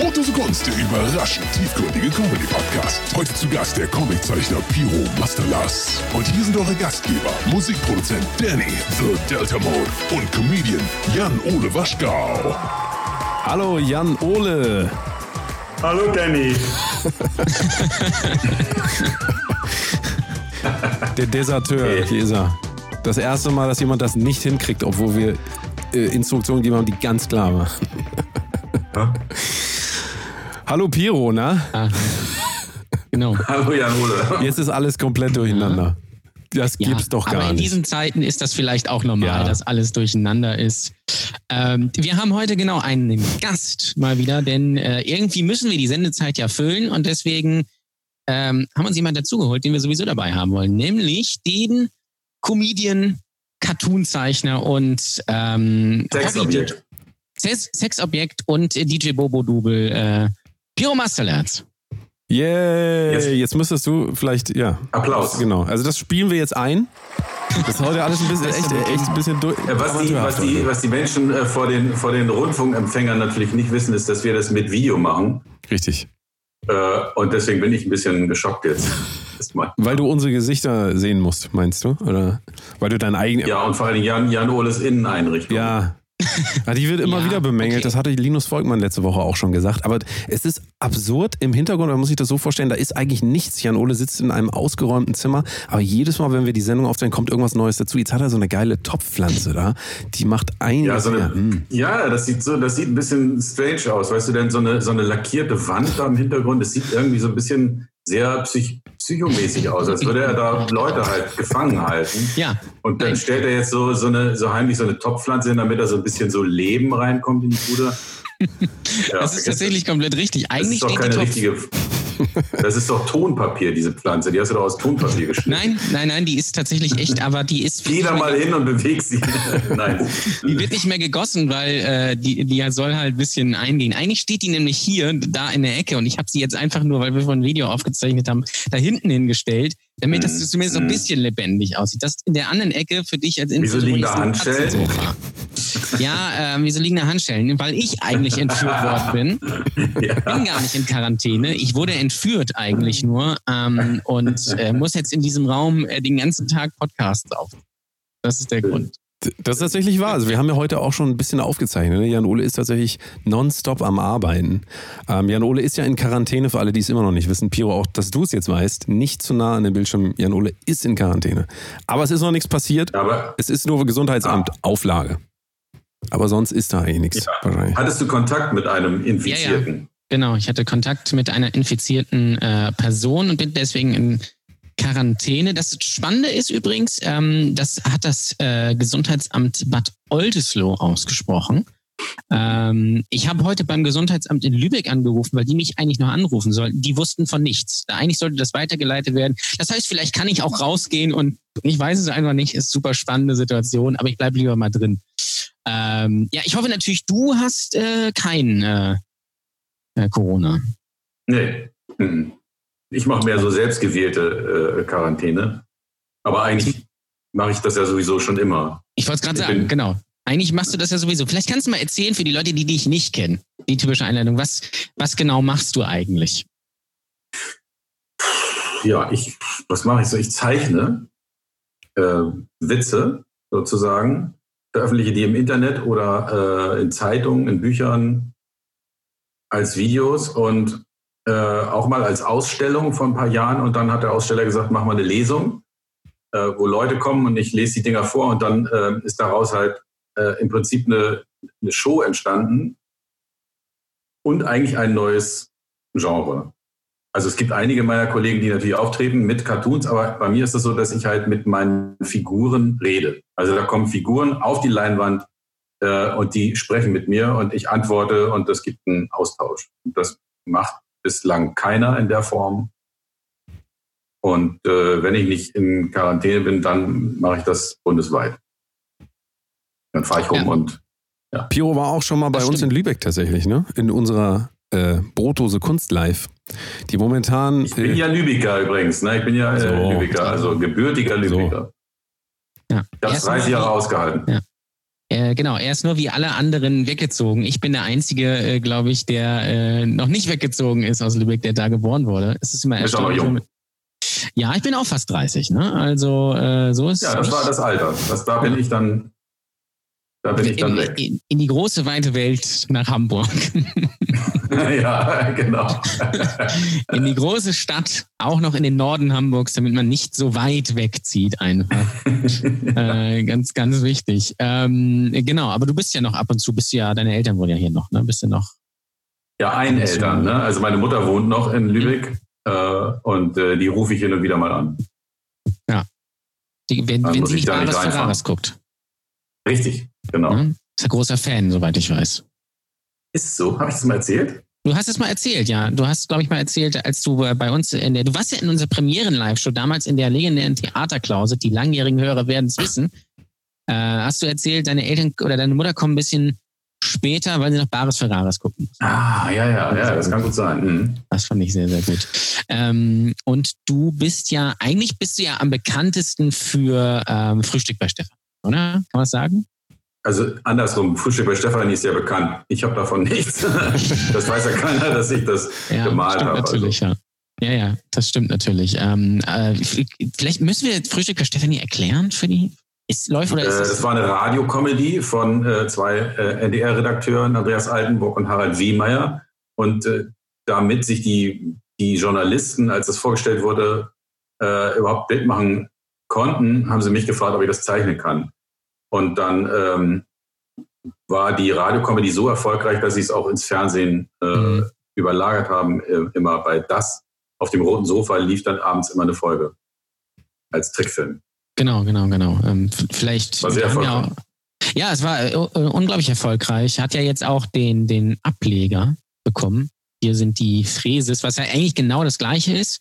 Brotdose Kunst, der überraschend tiefgründige Comedy-Podcast. Heute zu Gast der Comiczeichner Piro Masterlass. Und hier sind eure Gastgeber, Musikproduzent Danny, The Delta Mode und Comedian Jan-Ole Waschgau. Hallo Jan-Ole. Hallo Danny. Der Deserteur, Hey. hier ist er. Das erste Mal, dass jemand das nicht hinkriegt, obwohl wir äh, Instruktionen gegeben haben, die ganz klar waren. Hallo Piro? Ah, genau. Hallo Jan-Ole. Jetzt ist alles komplett durcheinander. Das Ja, gibt's doch aber gar in nicht. diesen Zeiten ist das vielleicht auch normal, Ja. dass alles durcheinander ist. Ähm, wir haben heute genau einen Gast mal wieder, denn äh, irgendwie müssen wir die Sendezeit ja füllen und deswegen ähm, haben wir uns jemanden dazugeholt, den wir sowieso dabei haben wollen, nämlich den Comedian, Cartoonzeichner und ähm, Sexobjekt. Sex Sexobjekt und äh, DJ Bobo Double äh, Piro Masterlerz. Yay! Jetzt- Jetzt müsstest du vielleicht, ja. Applaus. Genau. Also das spielen wir jetzt ein. Das ist heute alles ein bisschen, echt, echt ein bisschen durch. Äh, Was die, was, die, was die Menschen äh, vor, den, vor den Rundfunkempfängern natürlich nicht wissen, ist, dass wir das mit Video machen. Richtig. Äh, und deswegen bin ich ein bisschen geschockt jetzt. Weil du unsere Gesichter sehen musst, meinst du? Oder weil du dein eigenes. Ja, und vor allem Jan, Jan Oles Inneneinrichtung. Ja. Ja, die wird immer Ja, wieder bemängelt. okay. Das hatte Linus Volkmann letzte Woche auch schon gesagt. Aber es ist absurd. Im Hintergrund, man muss sich das so vorstellen, da ist eigentlich nichts. Jan Ole sitzt in einem ausgeräumten Zimmer. Aber jedes Mal, wenn wir die Sendung aufstellen, kommt irgendwas Neues dazu. Jetzt hat er so eine geile Topfpflanze da. Die macht einiges. Ja, so eine, Hm. ja das, sieht so, das sieht ein bisschen strange aus. Weißt du denn, so eine, so eine lackierte Wand da im Hintergrund, das sieht irgendwie so ein bisschen sehr psych psychomäßig aus, als würde er da Leute halt gefangen halten. Ja, Und dann stellt er jetzt so, so, eine, so heimlich so eine Topfpflanze hin, damit da so ein bisschen so Leben reinkommt in die Bude. Ja, das ist tatsächlich komplett richtig. Das Eigentlich ist doch keine richtige. Das ist doch Tonpapier, diese Pflanze. Die hast du doch aus Tonpapier geschnitten. Nein, nein, nein, die ist tatsächlich echt, aber die ist Geh da mal hin und beweg sie. Nein. die wird nicht mehr gegossen, weil äh, die, die soll halt ein bisschen eingehen. Eigentlich steht die nämlich hier, da in der Ecke und ich habe sie jetzt einfach nur, weil wir von ein Video aufgezeichnet haben, da hinten hingestellt, damit das Mhm. zumindest so ein Mhm. bisschen lebendig aussieht. Das in der anderen Ecke für dich als Wieso liegen da Handschellen? Ja, äh, wieso liegen da Handschellen? Weil ich eigentlich entführt worden bin. Ja. bin gar nicht in Quarantäne. Ich wurde entführt eigentlich nur ähm, und äh, muss jetzt in diesem Raum äh, den ganzen Tag Podcasts auf. Das ist der Grund. Das ist tatsächlich wahr. Also wir haben ja heute auch schon ein bisschen aufgezeichnet. ne? Jan Ole ist tatsächlich nonstop am Arbeiten. Ähm, Jan Ole ist ja in Quarantäne, für alle, die es immer noch nicht wissen. Piro, auch, dass du es jetzt weißt, nicht zu nah an den Bildschirm. Jan Ole ist in Quarantäne. Aber es ist noch nichts passiert. Aber Es ist nur Gesundheitsamt, Auflage. Aber sonst ist da eigentlich nichts. Ja. Wahrscheinlich. hattest du Kontakt mit einem Infizierten? Genau, ich hatte Kontakt mit einer infizierten äh, Person und bin deswegen in Quarantäne. Das Spannende ist übrigens, ähm, das hat das äh, Gesundheitsamt Bad Oldesloe ausgesprochen. Ähm, ich habe heute beim Gesundheitsamt in Lübeck angerufen, weil die mich eigentlich noch anrufen sollten. Die wussten von nichts. Eigentlich sollte das weitergeleitet werden. Das heißt, vielleicht kann ich auch rausgehen und ich weiß es einfach nicht. Ist super spannende Situation, aber ich bleibe lieber mal drin. Ähm, ja, ich hoffe natürlich, du hast äh, kein äh, äh, Corona. Nee. Mhm. Ich mache mehr so selbstgewählte äh, Quarantäne. Aber eigentlich mache ich das ja sowieso schon immer. Ich wollte es gerade sagen, genau. Eigentlich machst du das ja sowieso. Vielleicht kannst du mal erzählen für die Leute, die dich nicht kennen, die typische Einleitung. Was, was genau machst du eigentlich? Ja, ich, was mache ich so? Ich zeichne äh, Witze sozusagen, veröffentliche die im Internet oder äh, in Zeitungen, in Büchern als Videos und äh, auch mal als Ausstellung vor ein paar Jahren. Und dann hat der Aussteller gesagt, mach mal eine Lesung, äh, wo Leute kommen und ich lese die Dinger vor und dann äh, ist daraus halt äh, im Prinzip eine, eine Show entstanden und eigentlich ein neues Genre. Also es gibt einige meiner Kollegen, die natürlich auftreten mit Cartoons, aber bei mir ist es so, dass ich halt mit meinen Figuren rede. Also da kommen Figuren auf die Leinwand äh, und die sprechen mit mir und ich antworte und es gibt einen Austausch. Und das macht bislang keiner in der Form. Und äh, wenn ich nicht in Quarantäne bin, dann mache ich das bundesweit. Dann fahre ich rum Ja. und Piro war auch schon mal bei Das uns in. Lübeck tatsächlich, ne? In unserer äh, Brotdose Kunst Live. Die momentan. ich bin äh, ja Lübecker übrigens. Ne? Ich bin ja äh, So. Lübecker, also gebürtiger So. Lübecker. Ja. Ich habe Erstmal 30 Jahre ausgehalten. Äh, genau, er ist nur wie alle anderen weggezogen. Ich bin der Einzige, äh, glaube ich, der äh, noch nicht weggezogen ist aus Lübeck, der da geboren wurde. Es ist immer Bist aber jung. Ja, ich bin auch fast 30, ne? Also äh, so ist Ja, das war das Alter. Das, da bin ich dann, da bin ich dann in, weg. in, in die große weite Welt nach Hamburg. ja, genau. in die große Stadt, auch noch in den Norden Hamburgs, damit man nicht so weit wegzieht einfach. äh, ganz, ganz wichtig. Ähm, genau, aber du bist ja noch ab und zu, bist ja, deine Eltern wohnen ja hier noch, ne? Bist du noch? Ja, ein Eltern. Ne? Also meine Mutter wohnt noch in Lübeck äh, und äh, die rufe ich hin und wieder mal an. Die, wenn wenn sie ich nicht da nicht Bares reinfahren. Ferraris guckt. Richtig, genau. Ne? Ist ein großer Fan, soweit ich weiß. Ist so? Habe ich das mal erzählt? Du hast es mal erzählt, ja. Du hast, glaube ich, mal erzählt, als du äh, bei uns in der, du warst ja in unserer Premieren-Live-Show damals in der legendären Theaterklause, die langjährigen Hörer werden es wissen. Äh, hast du erzählt, deine Eltern oder deine Mutter kommen ein bisschen später, weil sie noch Bares Ferraris gucken. Ah, ja, ja, ja, das kann gut sein. Mhm. Das fand ich sehr, sehr gut. Ähm, und du bist ja, eigentlich bist du ja am bekanntesten für ähm, Frühstück bei Stefan, oder? Kann man das sagen? Also andersrum, Frühstück bei Stefanie ist ja bekannt. Ich habe davon nichts. das weiß ja keiner, dass ich das gemalt stimmt habe. natürlich, ja. Ja, ja, das stimmt natürlich. Ähm, äh, vielleicht müssen wir Frühstück bei Stefanie erklären für die. Ist, läuft oder Äh, ist das das? war eine Radiokomödie von äh, zwei äh, NDR-Redakteuren, Andreas Altenburg und Harald Wiemeyer. Und äh, damit sich die, die Journalisten, als das vorgestellt wurde, äh, überhaupt Bild machen konnten, haben sie mich gefragt, ob ich das zeichnen kann. Und dann ähm, war die Radiokomödie so erfolgreich, dass sie es auch ins Fernsehen äh, Mhm. überlagert haben. Äh, immer bei das auf dem roten Sofa lief dann abends immer eine Folge als Trickfilm. Genau, genau, genau. Ähm, vielleicht. War sehr ja, erfolgreich. ja, es war äh, äh, unglaublich erfolgreich. Hat ja jetzt auch den, den Ableger bekommen. Hier sind die Fräses, was ja eigentlich genau das gleiche ist,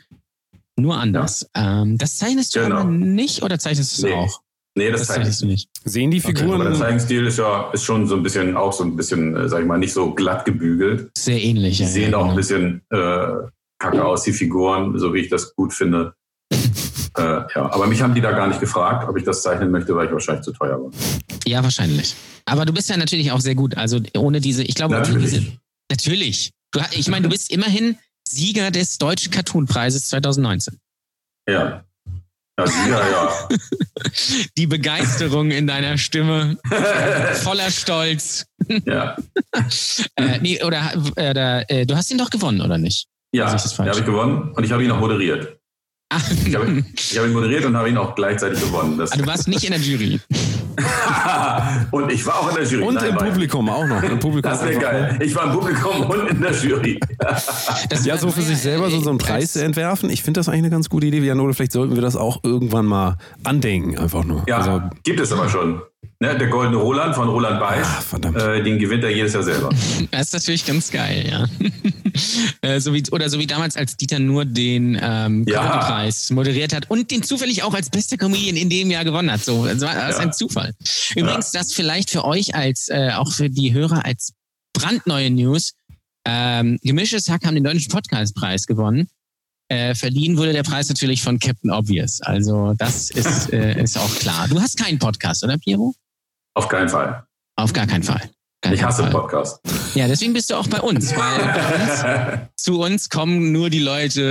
nur anders. Ähm, das zeichnest du Genau. aber nicht oder zeichnest du es Nee, auch? Nee, das, Das zeige ich zeichnest du nicht. Sehen die Okay, Figuren. Aber der Zeichenstil ist ja ist schon so ein bisschen, auch so ein bisschen, äh, sag ich mal, nicht so glatt gebügelt. Sehr ähnlich. Die ja, sehen ja, auch ein genau. bisschen äh, kacke aus, die Figuren, so wie ich das gut finde. äh, ja, aber mich haben die da gar nicht gefragt, ob ich das zeichnen möchte, weil ich wahrscheinlich zu teuer war. Ja, wahrscheinlich. Aber du bist ja natürlich auch sehr gut. Also ohne diese, ich glaube, Natürlich. diese. Natürlich. Du, ich meine, du bist immerhin Sieger des Deutschen Cartoon-Preises 2019. Ja. Ja, Sieger, ja. Die Begeisterung in deiner Stimme, voller Stolz. ja. Äh, nee, oder, oder äh, du hast ihn doch gewonnen, oder nicht? Ja, Also habe ich gewonnen und ich habe ihn auch moderiert. Ah, Ich habe habe ihn moderiert und habe ihn auch gleichzeitig gewonnen. Das Ah, du warst nicht in der Jury. und ich war auch in der Jury. Und Nein, im Publikum auch noch. Im Publikum Das wäre geil. Ich war im Publikum und in der Jury. Das Ja, so für sich selber so, so einen äh, Preis zu entwerfen. Ich finde das eigentlich eine ganz gute Idee, Jan, oder vielleicht sollten wir das auch irgendwann mal andenken, einfach nur. Ja, Also, gibt es aber schon. Ne, der Goldene Roland von Roland Weiß, verdammt. äh, den gewinnt er jedes Jahr selber. Das ist natürlich ganz geil, ja. Äh, so wie, oder so wie damals, als Dieter nur den ähm, Ja. Moderiert hat und den zufällig auch als bester Comedian in dem Jahr gewonnen hat. So, das war das ist Ja. ein Zufall. Übrigens, das vielleicht für euch als, äh, auch für die Hörer als brandneue News. Ähm, Gemischtes Hack haben den Deutschen Podcastpreis gewonnen. Äh, verliehen wurde der Preis natürlich von Captain Obvious. Also das ist, äh, ist auch klar. Du hast keinen Podcast, oder Piero? Auf keinen Fall. Auf gar keinen Fall. Gar Ich keinen hasse Fall. Podcast. Ja, deswegen bist du auch bei uns, weil bei uns, zu uns kommen nur die Leute,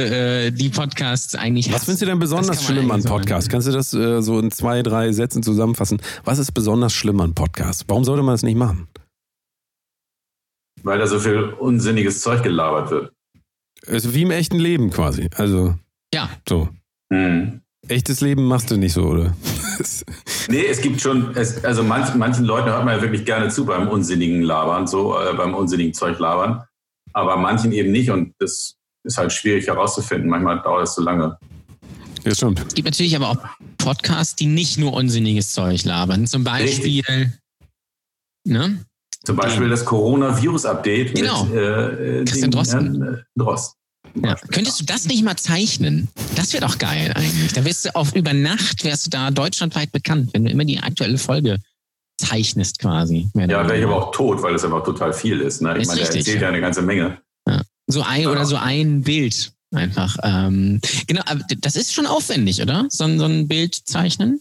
äh, die Podcasts eigentlich was hassen. findest du denn besonders schlimm an eigentlich so Podcast? Kannst du das äh, so in zwei, drei Sätzen zusammenfassen? Was ist besonders schlimm an Podcast? Warum sollte man das nicht machen? Weil da so viel unsinniges Zeug gelabert wird. Also wie im echten Leben quasi. Also Ja, so. Hm. Echtes Leben machst du nicht so, oder? Nee, es gibt schon, es, also manch, manchen Leuten hört man ja wirklich gerne zu beim unsinnigen Labern, so äh, beim unsinnigen Zeug labern, aber manchen eben nicht und das ist halt schwierig herauszufinden. Manchmal dauert es zu lange. ja, stimmt. es gibt natürlich aber auch Podcasts, die nicht nur unsinniges Zeug labern. Zum Beispiel, ne? Zum Beispiel das Coronavirus-Update Genau. mit äh, Christian dem Drosten. Herrn, äh, Drosten. Ja. Könntest du das nicht mal zeichnen? Das wäre doch geil eigentlich. Da wärst du auf über Nacht wärst du da deutschlandweit bekannt, wenn du immer die aktuelle Folge zeichnest quasi. Ja, wäre ich aber auch tot, weil das einfach total viel ist. Ne? Ich Ist meine, der richtig, erzählt ja. ja eine ganze Menge. So ein oder so ein Bild einfach. Ähm, genau, aber das ist schon aufwendig, oder? So, ein- so ein Bild zeichnen?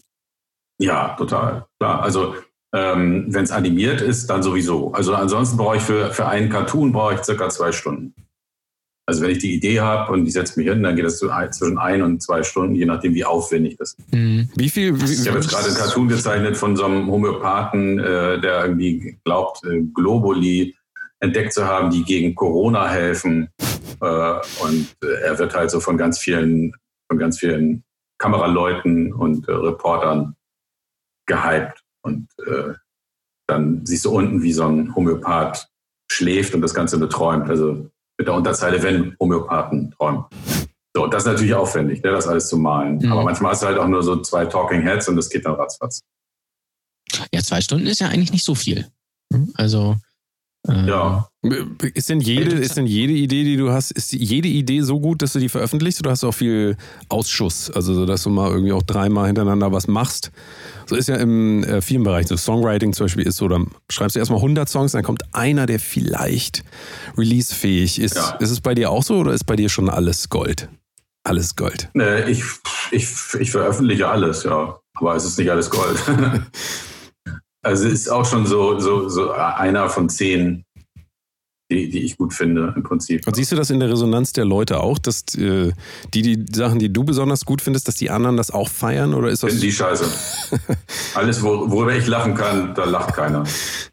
Ja, total. Klar. Also Ähm, Wenn es animiert ist, dann sowieso. Also ansonsten brauche ich für, für einen Cartoon brauche ich circa zwei Stunden. Also wenn ich die Idee habe und ich setze mich hin, dann geht das zwischen ein und zwei Stunden, je nachdem, wie aufwendig das ist. Mhm. Wie viel? Wie, ich habe jetzt gerade einen Cartoon gezeichnet von so einem Homöopathen, äh, der irgendwie glaubt, äh, Globuli entdeckt zu haben, die gegen Corona helfen. Äh, und äh, er wird halt so von ganz vielen, von ganz vielen Kameraleuten und äh, Reportern gehypt. Und äh, dann siehst du unten, wie so ein Homöopath schläft und das Ganze beträumt. Also mit der Unterzeile, wenn Homöopathen träumen. So, das ist natürlich aufwendig, ne, das alles zu malen. Mhm. Aber manchmal hast du halt auch nur so zwei Talking Heads und das geht dann ratzfatz. Ja, zwei Stunden ist ja eigentlich nicht so viel. Also ja. Ist denn jede, ist denn jede Idee, die du hast, ist jede Idee so gut, dass du die veröffentlichst oder hast du auch viel Ausschuss? Also, dass du mal irgendwie auch dreimal hintereinander was machst. So ist ja im äh, vielen Bereichen. So Songwriting zum Beispiel ist so, dann schreibst du erstmal 100 Songs, dann kommt einer, der vielleicht releasefähig ist. Ja. Ist es bei dir auch so oder ist bei dir schon alles Gold? Alles Gold. Nee, ich, ich, ich veröffentliche alles, ja. Aber es ist nicht alles Gold. Also ist auch schon so, so, so einer von zehn, die, die ich gut finde im Prinzip. Und siehst du das in der Resonanz der Leute auch, dass äh, die, die Sachen, die du besonders gut findest, dass die anderen das auch feiern? Oder ist das die Scheiße. Alles, worüber ich lachen kann, da lacht keiner.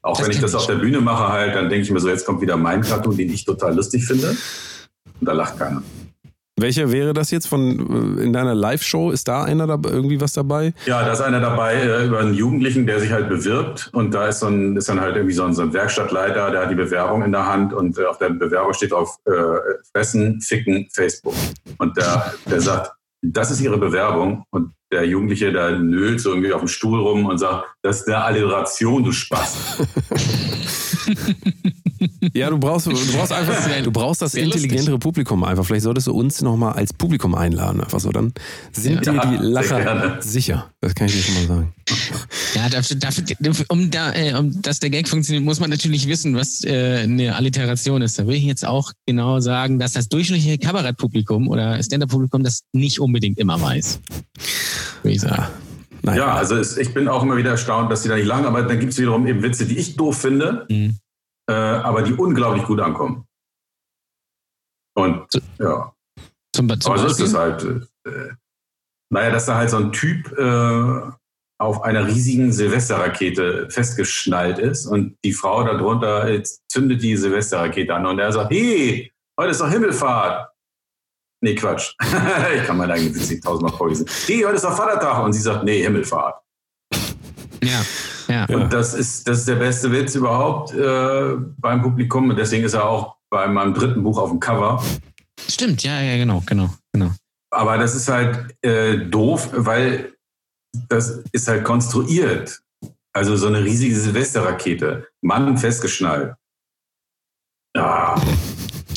Auch das wenn ich das auf der Bühne mache, halt, dann denke ich mir so, jetzt kommt wieder mein Cartoon, den ich total lustig finde. Und da lacht keiner. Welcher wäre das jetzt von äh, in deiner Live-Show? Ist da einer da irgendwie was dabei? Ja, da ist einer dabei äh, über einen Jugendlichen, der sich halt bewirbt und da ist, so ein, ist dann halt irgendwie so ein, so ein Werkstattleiter, der hat die Bewerbung in der Hand und äh, auf der Bewerbung steht auf äh, Fressen, Ficken, Facebook. Und der, der sagt, das ist ihre Bewerbung und der Jugendliche, der nölt so irgendwie auf dem Stuhl rum und sagt, das ist eine Alliteration, du Spaß. Ja, du brauchst, du brauchst einfach, du brauchst das intelligentere lustig. Publikum einfach. Vielleicht solltest du uns nochmal als Publikum einladen. Einfach so, dann sind ja, dir die Lacher sicher. Das kann ich dir schon mal sagen. Ja, dafür, dafür, um, da, äh, um dass der Gag funktioniert, muss man natürlich wissen, was äh, eine Alliteration ist. Da will ich jetzt auch genau sagen, dass das durchschnittliche Kabarettpublikum oder Stand-Up-Publikum das nicht unbedingt immer weiß. Würde ich sagen. Ja. ja, also es, ich bin auch immer wieder erstaunt, dass die da nicht lang, aber dann gibt es wiederum eben Witze, die ich doof finde. Mhm äh, aber die unglaublich gut ankommen. Und ja. Zum, zum aber so ist es halt. Äh, naja, dass da halt so ein Typ äh, auf einer riesigen Silvesterrakete festgeschnallt ist und die Frau darunter jetzt zündet die Silvesterrakete an und er sagt, hey, heute ist doch Himmelfahrt. Nee, Quatsch. ich kann meine eigene Witze tausendmal vorlesen. Hey, heute ist doch Vatertag. Und sie sagt, nee, Himmelfahrt. Ja. Ja. Und das ist, das ist der beste Witz überhaupt äh, beim Publikum. Und deswegen ist er auch bei meinem dritten Buch auf dem Cover. Stimmt, ja, ja, genau, genau, genau. Aber das ist halt äh, doof, weil das ist halt konstruiert. Also so eine riesige Silvesterrakete. Mann festgeschnallt. Ja.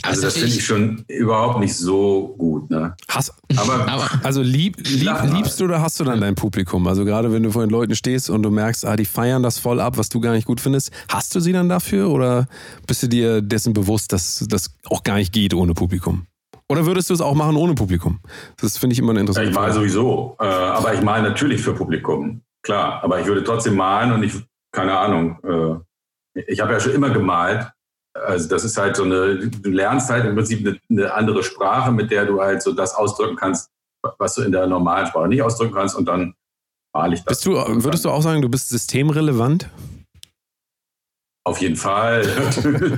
Also, also das finde ich schon überhaupt nicht so gut. Ne? Hast, aber, aber, also lieb, lieb, liebst du oder hast du dann dein Publikum? Also gerade wenn du vor den Leuten stehst und du merkst, ah, die feiern das voll ab, was du gar nicht gut findest, hast du sie dann dafür oder bist du dir dessen bewusst, dass das auch gar nicht geht ohne Publikum? Oder würdest du es auch machen ohne Publikum? Das finde ich immer eine interessante Ich male sowieso, äh, aber ich male natürlich für Publikum, klar. Aber ich würde trotzdem malen und ich, keine Ahnung, äh, ich habe ja schon immer gemalt also das ist halt so eine, du lernst halt im Prinzip eine, eine, andere Sprache, mit der du halt so das ausdrücken kannst, was du in der normalen Sprache nicht ausdrücken kannst und dann male ich das. Bist du, würdest du auch sagen, du bist systemrelevant? Auf jeden Fall.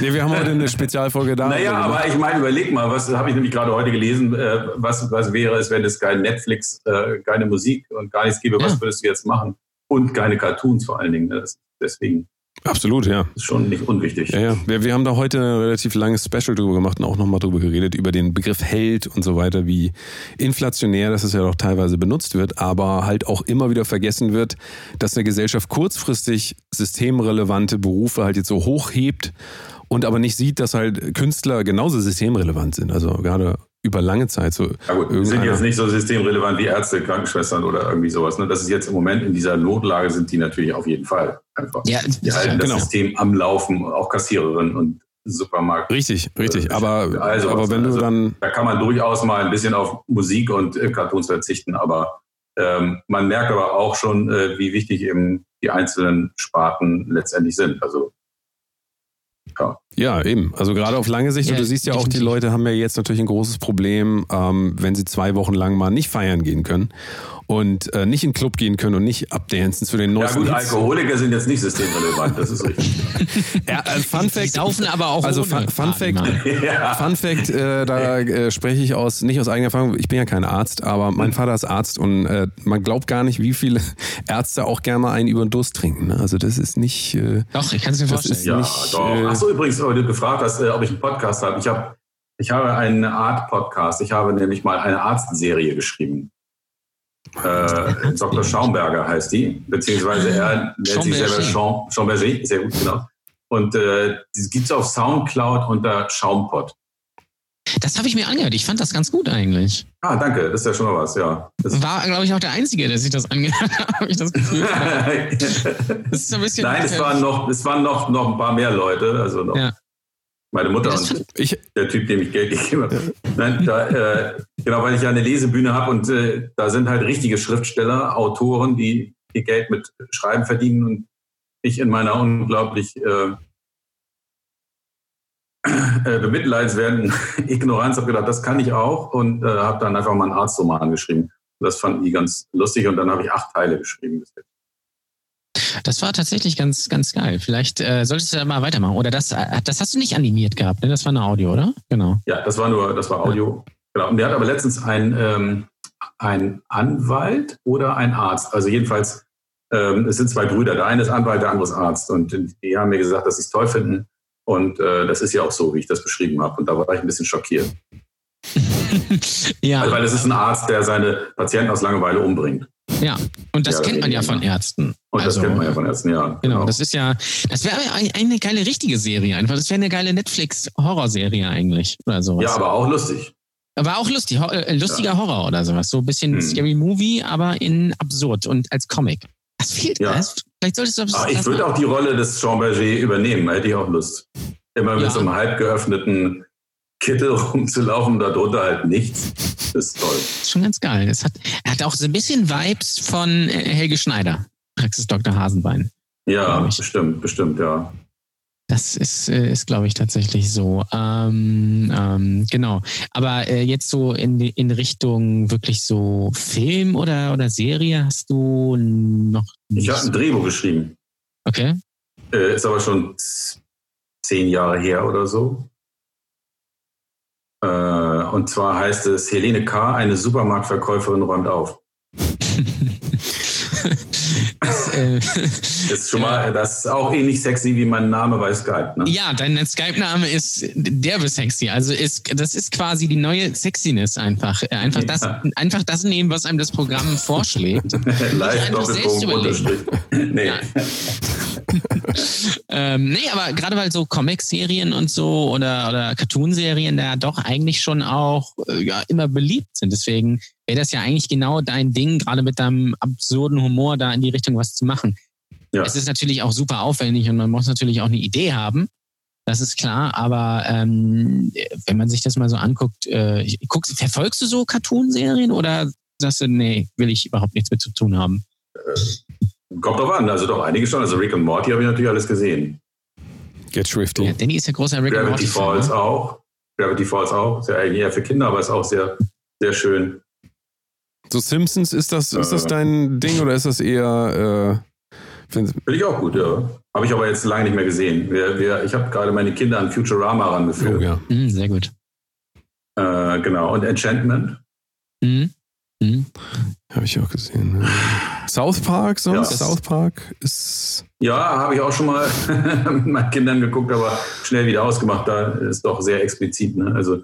Nee, wir haben heute eine Spezialfolge da. Naja, aber ich meine, überleg mal, was habe ich nämlich gerade heute gelesen, äh, was, was wäre es, wenn es kein Netflix, äh, keine Musik und gar nichts gäbe, was würdest du jetzt machen? Und keine Cartoons vor allen Dingen. Ne? deswegen. Absolut, ja. Ist schon nicht unwichtig. Ja, ja. Wir, wir haben da heute ein relativ langes Special drüber gemacht und auch nochmal drüber geredet, über den Begriff Held und so weiter, wie inflationär das ja doch teilweise benutzt wird, aber halt auch immer wieder vergessen wird, dass eine Gesellschaft kurzfristig systemrelevante Berufe halt jetzt so hochhebt und aber nicht sieht, dass halt Künstler genauso systemrelevant sind. Also gerade über lange Zeit so. Ja gut, sind jetzt nicht so systemrelevant wie Ärzte, Krankenschwestern oder irgendwie sowas. Ne? Das ist jetzt im Moment in dieser Notlage sind die natürlich auf jeden Fall einfach. Ja, die halten genau. das System am Laufen, auch Kassiererinnen und Supermarkt. Richtig, richtig. Aber, also, aber wenn du also, dann. Da kann man durchaus mal ein bisschen auf Musik und äh, Cartoons verzichten, aber Ähm, man merkt aber auch schon, äh, wie wichtig eben die einzelnen Sparten letztendlich sind. Also ja. ja, eben. Also gerade auf lange Sicht, ja, du siehst ja auch, die Leute haben ja jetzt natürlich ein großes Problem, ähm, wenn sie zwei Wochen lang mal nicht feiern gehen können und äh, nicht in den Club gehen können und nicht abdancen zu den neuesten Ja gut, Hits. Alkoholiker sind jetzt nicht systemrelevant, das ist richtig. ja, äh, Fun Fact. Die saufen aber auch Also Fun, Fun Fact, ja. Fun Fact äh, da äh, spreche ich aus, nicht aus eigener Erfahrung, ich bin ja kein Arzt, aber mein Vater ist Arzt und äh, man glaubt gar nicht, wie viele Ärzte auch gerne mal einen über den Durst trinken. Ne? Also das ist nicht... Äh, doch, ich kann es mir vorstellen. Ja, nicht, doch. Äh, Achso, übrigens, weil du gefragt hast, ob ich einen Podcast habe. Ich habe ich habe einen Art-Podcast. Ich habe nämlich mal eine Arztserie geschrieben. Äh, Dr. Schaumberger heißt die, beziehungsweise er nennt sich selber Champ Chamberger, sehr gut, genau. Und äh, die gibt es auf Soundcloud unter Schaumpot. Das habe ich mir angehört. Ich fand das ganz gut eigentlich. Ah, danke. Das ist ja schon mal was, ja. Das war, glaube ich, auch der Einzige, der sich das angehört hat, habe ich das Gefühl. das ist ein bisschen Nein, es waren, noch, es waren noch, noch ein paar mehr Leute. Also noch. Ja. Meine Mutter und ich, der Typ, dem ich Geld gegeben habe. Nein, da, äh, genau, weil ich ja eine Lesebühne habe und äh, da sind halt richtige Schriftsteller, Autoren, die ihr Geld mit Schreiben verdienen und ich in meiner unglaublich äh, äh, bemitleidenswerten Ignoranz habe gedacht, das kann ich auch und äh, habe dann einfach mal einen Arztroman geschrieben. Das fanden die ganz lustig und dann habe ich acht Teile geschrieben bis jetzt. Das war tatsächlich ganz, ganz geil. Vielleicht äh, solltest du da mal weitermachen. Oder das, äh, das hast du nicht animiert gehabt, ne? Das war eine Audio, oder? Genau. Ja, das war nur, das war Audio. Ja. Genau. Und der hat aber letztens ein, ähm, ein Anwalt oder ein Arzt. Also jedenfalls, ähm, es sind zwei Brüder. Der eine ist Anwalt, der andere ist Arzt. Und die haben mir gesagt, dass sie es toll finden. Und äh, das ist ja auch so, wie ich das beschrieben habe. Und da war ich ein bisschen schockiert. ja. Also, weil es ist ein Arzt, der seine Patienten aus Langeweile umbringt. Ja, und das ja, kennt man ja von Ärzten. Und also, das kennt man ja von Ärzten, ja. Genau, genau. das ist ja, das wäre eine geile richtige Serie einfach. Das wäre eine geile Netflix-Horrorserie eigentlich oder sowas. Ja, aber auch lustig. Aber auch lustig, äh, lustiger ja. Horror oder sowas. So ein bisschen hm. Scary Movie, aber in absurd und als Comic. Das fehlt. Ja. Das, vielleicht solltest du das ah, Ich würde auch die Rolle des Jean Berger übernehmen, hätte ich auch Lust. Immer mit ja. so einem halb geöffneten Kittel rumzulaufen, darunter halt nichts. Das ist toll. Das ist schon ganz geil. Das hat, er hat auch so ein bisschen Vibes von äh, Helge Schneider, Praxis Dr. Hasenbein. Ja, bestimmt, bestimmt, ja. Das ist, äh, ist glaube ich, tatsächlich so. Ähm, ähm, genau. Aber äh, jetzt so in, in Richtung wirklich so Film oder, oder Serie hast du noch. Ich habe ein Drehbuch geschrieben. Okay. Äh, ist aber schon zehn Jahre her oder so. Äh, und zwar heißt es Helene K., eine Supermarktverkäuferin räumt auf. das, äh, ist schon mal, das ist auch ähnlich sexy wie mein Name bei Skype. Ne? Ja, dein Skype-Name ist derbe sexy. Also ist, das ist quasi die neue Sexiness einfach. Einfach, ja. das, einfach das nehmen, was einem das Programm vorschlägt. Live Doppelpunkt Unterstrich. Nee. Ja. ähm, nee, aber gerade weil so Comic-Serien und so oder, oder Cartoon-Serien da doch eigentlich schon auch äh, ja, immer beliebt sind. Deswegen wäre das ja eigentlich genau dein Ding, gerade mit deinem absurden Humor da in die Richtung was zu machen. Ja. Es ist natürlich auch super aufwendig und man muss natürlich auch eine Idee haben. Das ist klar, aber ähm, wenn man sich das mal so anguckt, äh, guckst, verfolgst du so Cartoon-Serien oder sagst du, nee, will ich überhaupt nichts mit zu tun haben? Äh, kommt drauf an, also doch einige schon. Also Rick und Morty habe ich natürlich alles gesehen. Get Swifty. Ja, Danny ist ja großer Rick Gravity und Morty. Falls ne? auch. Gravity Falls auch. Ist ja eigentlich eher für Kinder, aber ist auch sehr, sehr schön. So Simpsons, ist das, ist das dein Ding oder ist das eher... Äh Finde ich auch gut, ja. Habe ich aber jetzt lange nicht mehr gesehen. Wir, wir, ich habe gerade meine Kinder an Futurama rangeführt. Oh, ja. Mhm, sehr gut. Äh, genau. Und Enchantment. Mhm. Mhm. Habe ich auch gesehen. South Park sonst? Ja. South Park ist. Ja, habe ich auch schon mal mit meinen Kindern geguckt, aber schnell wieder ausgemacht. Da ist doch sehr explizit. Ne? Also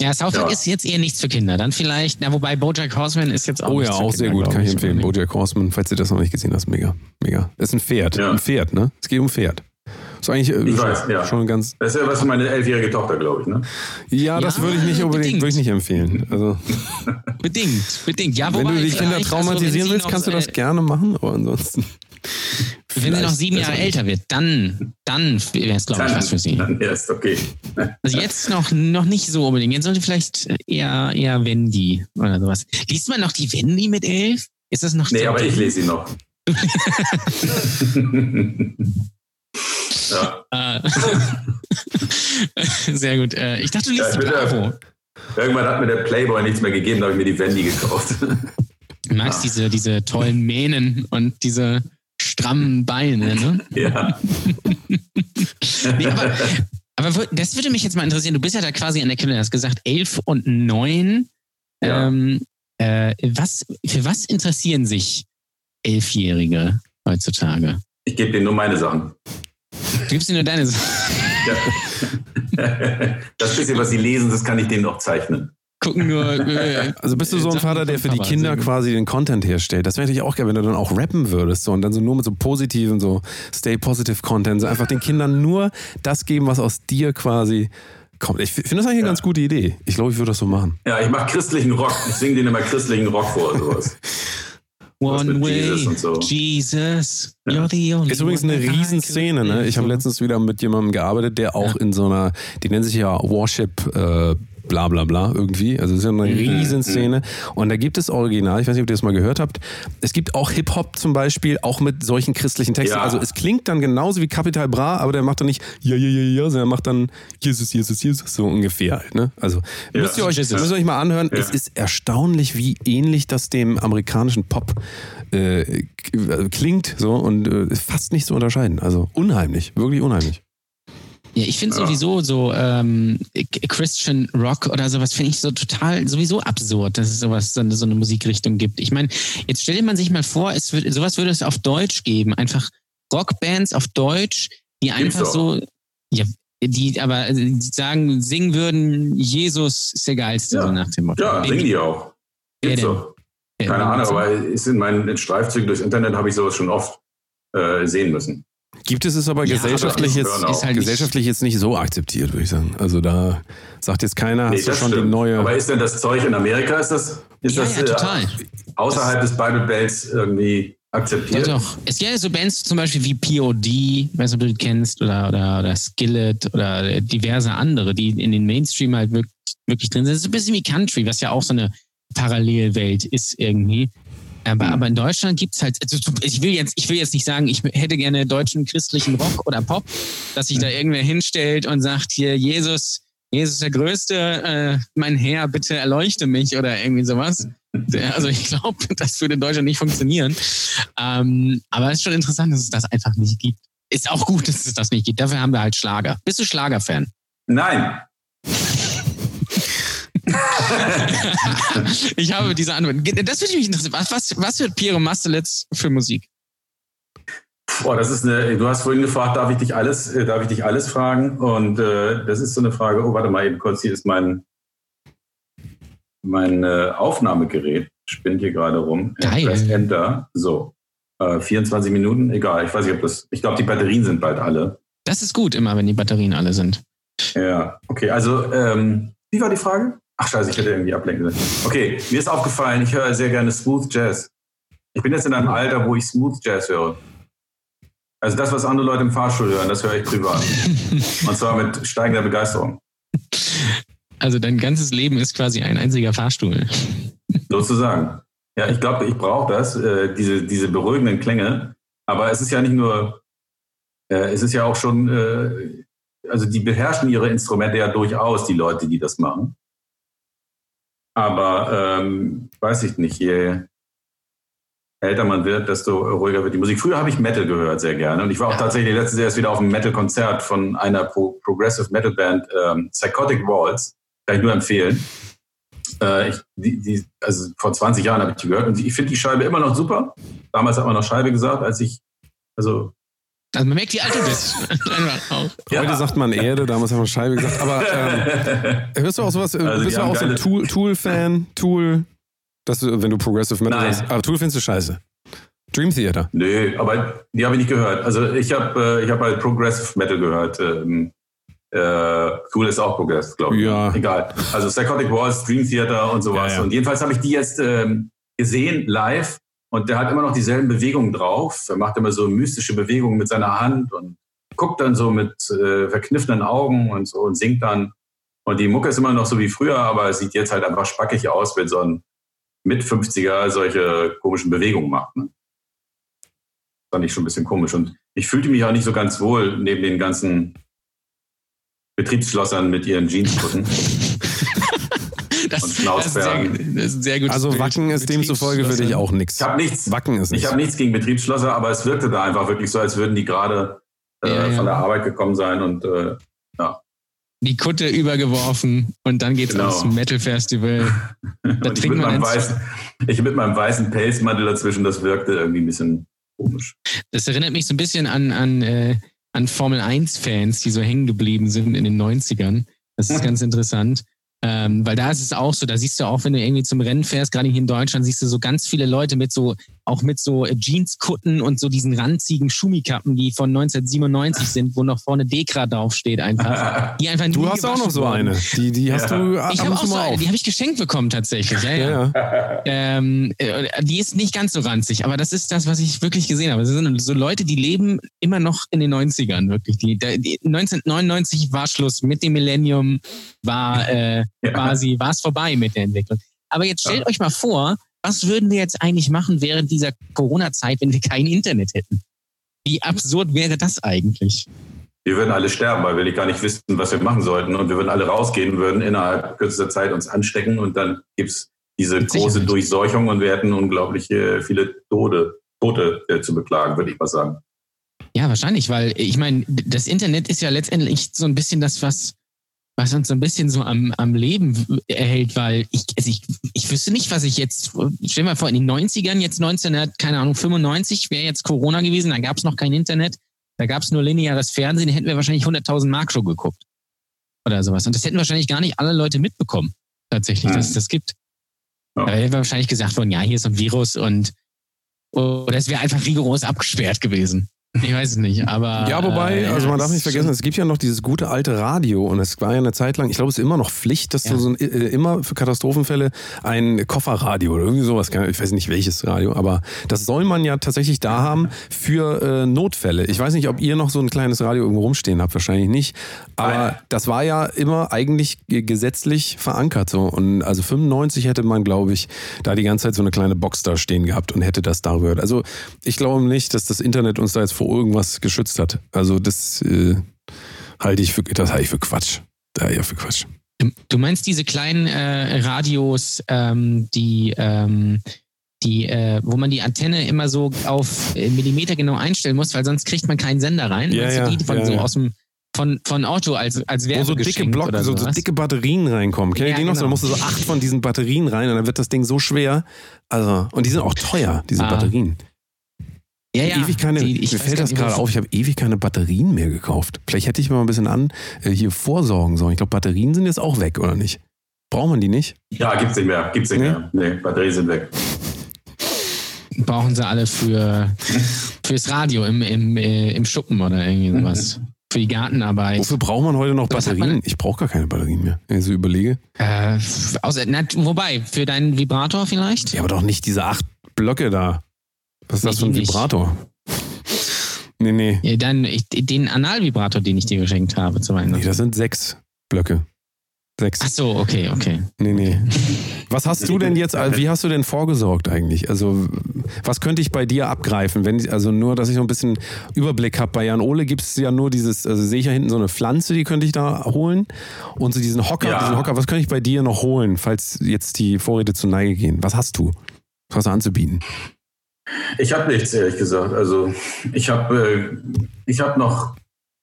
ja, South Park ja. ist jetzt eher nichts für Kinder. Dann vielleicht, na, wobei Bojack Horseman ist jetzt auch. Oh ja, auch sehr gut, kann ich empfehlen. Bojack Horseman, falls ihr das noch nicht gesehen habt, mega. Mega. Das ist ein Pferd. Ja. Ein Pferd, ne? Es geht um Pferd. Ist eigentlich äh, ich weiß, ja. schon ganz. Das ist ja was für meine elfjährige Tochter, glaube ich, ne? Ja, das ja, würde ich nicht unbedingt würde ich nicht empfehlen. Also. bedingt, bedingt. Ja, Wenn du die Kinder traumatisieren also, willst, kannst du das äh, gerne machen, aber ansonsten Wenn sie noch sieben Jahre älter wird, dann, dann wäre es, glaube ich, was für sie. Dann es okay. Also jetzt noch, noch nicht so unbedingt. Jetzt sollte vielleicht eher, eher Wendy oder sowas. Liest man noch die Wendy mit elf? Ist das noch Nee, so- aber ich lese sie noch. ja. Äh, Sehr gut. Äh, Ich dachte, du liest Ja, die. Bravo. Irgendwann hat mir der Playboy nichts mehr gegeben, da habe ich mir die Wendy gekauft. Du magst diese, diese tollen Mähnen und diese strammen Beine, ne? ja. Nee, aber, aber das würde mich jetzt mal interessieren. Du bist ja da quasi an der Quelle, du hast gesagt, elf und neun. Ja. Ähm, äh, was, für was interessieren sich Elfjährige heutzutage? Ich gebe denen nur meine Sachen. Du gibst dir nur deine Ja. Das bisschen, was sie lesen, das kann ich denen auch zeichnen. gucken nur. Äh, Also bist du so ein Vater, der für die Kinder quasi den Content herstellt? Das wäre natürlich auch geil, wenn du dann auch rappen würdest so, und dann so nur mit so positiven, so Stay Positive Content, so einfach den Kindern nur das geben, was aus dir quasi kommt. Ich finde das eigentlich eine ganz gute Idee. Ich glaube, ich würde das so machen. Ja, ich mache christlichen Rock. Ich singe denen immer christlichen Rock vor, sowas. One mit way, Jesus und so. Jesus, you're the only Ist übrigens eine Riesenszene. Ne? Ich habe letztens wieder mit jemandem gearbeitet, der auch in so einer, die nennt sich ja Worship äh, bla bla bla irgendwie. Also es ist ja eine Riesenszene. Und da gibt es Original, ich weiß nicht, ob ihr das mal gehört habt. Es gibt auch Hip-Hop zum Beispiel, auch mit solchen christlichen Texten. Ja. Also es klingt dann genauso wie Capital Bra, aber der macht dann nicht ja, ja, ja, ja, sondern er macht dann Jesus, Jesus, Jesus, so ungefähr halt. Ne? Also Ja. müsst, ihr euch, müsst ihr euch mal anhören. Ja. Es ist erstaunlich, wie ähnlich das dem amerikanischen Pop äh, k- klingt so und äh, fast nicht zu unterscheiden. Also unheimlich, wirklich unheimlich. Ja, ich finde Ja. sowieso so ähm, Christian Rock oder sowas finde ich so total sowieso absurd, dass es sowas so eine, so eine Musikrichtung gibt. Ich meine, jetzt stelle man sich mal vor, es wird, sowas würde es auf Deutsch geben, einfach Rockbands auf Deutsch, die einfach doch. so, ja, die aber äh, die sagen, singen würden, Jesus ist der Geilste, Ja. so nach dem Motto. Ja, Wen- singen die auch. Gibt's so. Keine Ahnung, aber ist in meinen Streifzügen durchs Internet habe ich sowas schon oft äh, sehen müssen. Gibt es es aber Ja, gesellschaftlich aber jetzt das halt nicht- gesellschaftlich jetzt nicht so akzeptiert, würde ich sagen. Also da sagt jetzt keiner, Nee, hast du das schon die stimmt. neue. Aber ist denn das Zeug in Amerika, ist das, ist Ja, das ja, äh, total. außerhalb des Bible Belts irgendwie Ja, akzeptiert? doch. Es gibt ja so Bands zum Beispiel wie POD, weiß nicht, ob du die kennst, oder, oder, oder Skillet oder diverse andere, die in den Mainstream halt wirklich, wirklich drin sind. Das ist ein bisschen wie Country, was ja auch so eine Parallelwelt ist irgendwie. Aber, aber in Deutschland gibt's halt, also ich will jetzt, ich will jetzt nicht sagen, ich hätte gerne deutschen christlichen Rock oder Pop, dass sich da irgendwer hinstellt und sagt, hier, Jesus, Jesus der Größte, äh, mein Herr, bitte erleuchte mich oder irgendwie sowas. Also ich glaube, das würde in Deutschland nicht funktionieren. Ähm, aber es ist schon interessant, dass es das einfach nicht gibt. Ist auch gut, dass es das nicht gibt. Dafür haben wir halt Schlager. Bist du Schlagerfan? Nein. ich habe diese Antwort. Das würde mich interessieren. Was, was, was hört Piero Mastelitz für Musik? Boah, das ist eine, du hast vorhin gefragt, darf ich dich alles, äh, darf ich dich alles fragen? Und äh, das ist so eine Frage, oh, warte mal eben kurz, hier ist mein, mein äh, Aufnahmegerät, spinnt hier gerade rum. Geil. Press Enter. So. Äh, 24 Minuten, egal. Ich weiß nicht, ob das, ich glaube, die Batterien sind bald alle. Das ist gut immer, wenn die Batterien alle sind. Ja, okay, also, ähm, wie war die Frage? Ach, scheiße, ich hätte irgendwie ablenken sollen. Okay, mir ist aufgefallen, ich höre sehr gerne Smooth Jazz. Ich bin jetzt in einem Alter, wo ich Smooth Jazz höre. Also das, was andere Leute im Fahrstuhl hören, das höre ich privat. Und zwar mit steigender Begeisterung. Also dein ganzes Leben ist quasi ein einziger Fahrstuhl. Sozusagen. Ja, ich glaube, ich brauche das, äh, diese, diese beruhigenden Klänge. Aber es ist ja nicht nur, äh, es ist ja auch schon, äh, also die beherrschen ihre Instrumente ja durchaus, die Leute, die das machen. Aber ähm, weiß ich nicht, je älter man wird, desto ruhiger wird die Musik. Früher habe ich Metal gehört sehr gerne und ich war auch tatsächlich letztens erst wieder auf einem Metal-Konzert von einer Pro Progressive Metal Band, ähm, Psychotic Walls. Kann ich nur empfehlen. Äh, ich, die, die, also vor 20 Jahren habe ich die gehört und ich finde die Scheibe immer noch super. Damals hat man noch Scheibe gesagt, als ich, also Also man merkt, wie alt du bist. Auch. Heute sagt man Erde, damals haben wir Scheibe gesagt. Aber ähm, hörst du auch sowas? Also, bist du auch so ein Tool- Tool-Fan? Tool, dass du, wenn du Progressive Metal Nein. hast. Aber Tool findest du scheiße. Dream Theater. Nö, aber die habe ich nicht gehört. Also ich habe äh, ich hab halt Progressive Metal gehört. Ähm, äh, Tool ist auch Progressive, glaube ich. Ja. Egal. Also Psychotic Walls, Dream Theater und sowas. Ja, ja. Und jedenfalls habe ich die jetzt ähm, gesehen live Und der hat immer noch dieselben Bewegungen drauf. Er macht immer so mystische Bewegungen mit seiner Hand und guckt dann so mit äh, verkniffenen Augen und so und singt dann. Und die Mucke ist immer noch so wie früher, aber es sieht jetzt halt einfach spackig aus, wenn so ein mit 50er solche komischen Bewegungen macht. Ne? Fand ich schon ein bisschen komisch. Und ich fühlte mich auch nicht so ganz wohl neben den ganzen Betriebsschlossern mit ihren Jeanskutten. Das, Und das, Schnauzbären. das ist ein sehr gutes Also. Wacken ist demzufolge für dich auch nichts. Ich habe nichts, Wacken ist ich habe nichts gegen Betriebsschlosser, aber es wirkte da einfach wirklich so, als würden die gerade äh, Ja, ja. von der Arbeit gekommen sein und äh, Die Kutte übergeworfen und dann geht's Genau. ans Metal Festival. Da und ich, mit man meinem weißen, ich mit meinem weißen Pelzmantel dazwischen, das wirkte irgendwie ein bisschen komisch. Das erinnert mich so ein bisschen an, an, äh, an Formel 1-Fans, die so hängen geblieben sind in den 90ern. Das ist ganz interessant. Ähm, weil da ist es auch so, da siehst du auch, wenn du irgendwie zum Rennen fährst, gerade hier in Deutschland, siehst du so ganz viele Leute mit so, auch mit so äh, Jeanskutten und so diesen ranzigen Schumikappen, die von 1997 sind, wo noch vorne Dekra draufsteht einfach. Die einfach Du hast auch noch so eine. Die, die hast Ja. du Ich ab habe auch so eine, die habe ich geschenkt bekommen tatsächlich. Ja, ja. Ja. Ähm, äh, die ist nicht ganz so ranzig, aber das ist das, was ich wirklich gesehen habe. Das sind so Leute, die leben immer noch in den 90ern, wirklich. Die, die 1999 war Schluss mit dem Millennium, war äh, Ja. quasi, war es vorbei mit der Entwicklung. Aber jetzt stellt euch mal vor, was würden wir jetzt eigentlich machen während dieser Corona-Zeit, wenn wir kein Internet hätten? Wie absurd wäre das eigentlich? Wir würden alle sterben, weil wir gar nicht wissen, was wir machen sollten. Und wir würden alle rausgehen, würden innerhalb kürzester Zeit uns anstecken und dann gibt's diese Mit große Sicherheit. Durchseuchung und wir hätten unglaublich äh, viele Tode, Tote äh, zu beklagen, würde ich mal sagen. Ja, wahrscheinlich, weil ich meine, das Internet ist ja letztendlich so ein bisschen das, was, was uns so ein bisschen so am, am Leben erhält, weil ich, also ich, ich wüsste nicht, was ich jetzt, stell mal vor, in den 90ern, jetzt 1900, keine Ahnung, 95 wäre jetzt Corona gewesen, da gab es noch kein Internet, da gab es nur lineares Fernsehen, hätten wir wahrscheinlich 100.000 Mark Show geguckt. Oder sowas. Und das hätten wahrscheinlich gar nicht alle Leute mitbekommen, tatsächlich, dass es das gibt. Ja. Da hätte wahrscheinlich gesagt worden, ja, hier ist ein Virus und oder es wäre einfach rigoros abgesperrt gewesen. Ich weiß es nicht, aber. Ja, wobei, äh, also man darf nicht vergessen, es gibt ja noch dieses gute alte Radio und es war ja eine Zeit lang, ich glaube, es ist immer noch Pflicht, dass Ja. du so ein, äh, immer für Katastrophenfälle ein Kofferradio oder irgendwie sowas, ich weiß nicht welches Radio, aber das soll man ja tatsächlich da haben für äh, Notfälle. Ich weiß nicht, ob ihr noch so ein kleines Radio irgendwo rumstehen habt, wahrscheinlich nicht, aber Nein. das war ja immer eigentlich ge- gesetzlich verankert so und also 95 hätte man, glaube ich, da die ganze Zeit so eine kleine Box da stehen gehabt und hätte das darüber gehört. Also ich glaube nicht, dass das Internet uns da jetzt vor irgendwas geschützt hat. Also das äh, halte ich für, das halte ich für Quatsch. Da ja für Quatsch. Du, meinst diese kleinen äh, Radios, ähm, die, ähm, die, äh, wo man die Antenne immer so auf äh, Millimeter genau einstellen muss, weil sonst kriegt man keinen Sender rein. Ja, du ja, die von ja, so ja. aus dem von, von Auto als, als Wo so dicke Block, so, so dicke Batterien reinkommen. Kennt ihr Ja, die noch? so? Da genau. musst du so acht von diesen Batterien rein und dann wird das Ding so schwer. Also, und die sind auch teuer, diese Ah. Batterien. Ja, ja. ewig keine, die, ich mir fällt das gerade auf, ich habe ewig keine Batterien mehr gekauft. Vielleicht hätte ich mal ein bisschen an äh, hier vorsorgen sollen. Ich glaube, Batterien sind jetzt auch weg, oder nicht? Braucht man die nicht? Ja, gibt's nicht mehr. Gibt's nicht Nee? mehr. Nee, Batterien sind weg. brauchen sie alle für fürs Radio im, im, äh, im Schuppen oder irgendwie sowas. Für die Gartenarbeit. Wofür braucht man heute noch Was hat Batterien? man- Ich brauche gar keine Batterien mehr, wenn ich so überlege. Äh, außer, na, wobei, für deinen Vibrator vielleicht? Ja, aber doch nicht diese acht Blöcke da. Was ist das für ein. Vibrator? Nee, nee. Ja, dann ich, den Analvibrator, den ich dir geschenkt habe zu Weihnachten. Nee, das sind sechs Blöcke. Sechs. Ach so, okay, okay. Nee, nee. Was hast du denn jetzt, also wie hast du denn vorgesorgt eigentlich? Also, was könnte ich bei dir abgreifen? Wenn, also nur, dass ich so ein bisschen Überblick habe. Bei Jan Ole gibt es ja nur dieses, also sehe ich ja hinten so eine Pflanze, die könnte ich da holen. Und so diesen Hocker, Ja. diesen Hocker, was könnte ich bei dir noch holen, falls jetzt die Vorräte zur Neige gehen? Was hast du? Was hast du anzubieten? Ich habe nichts, ehrlich gesagt. Also ich habe äh, ich hab noch,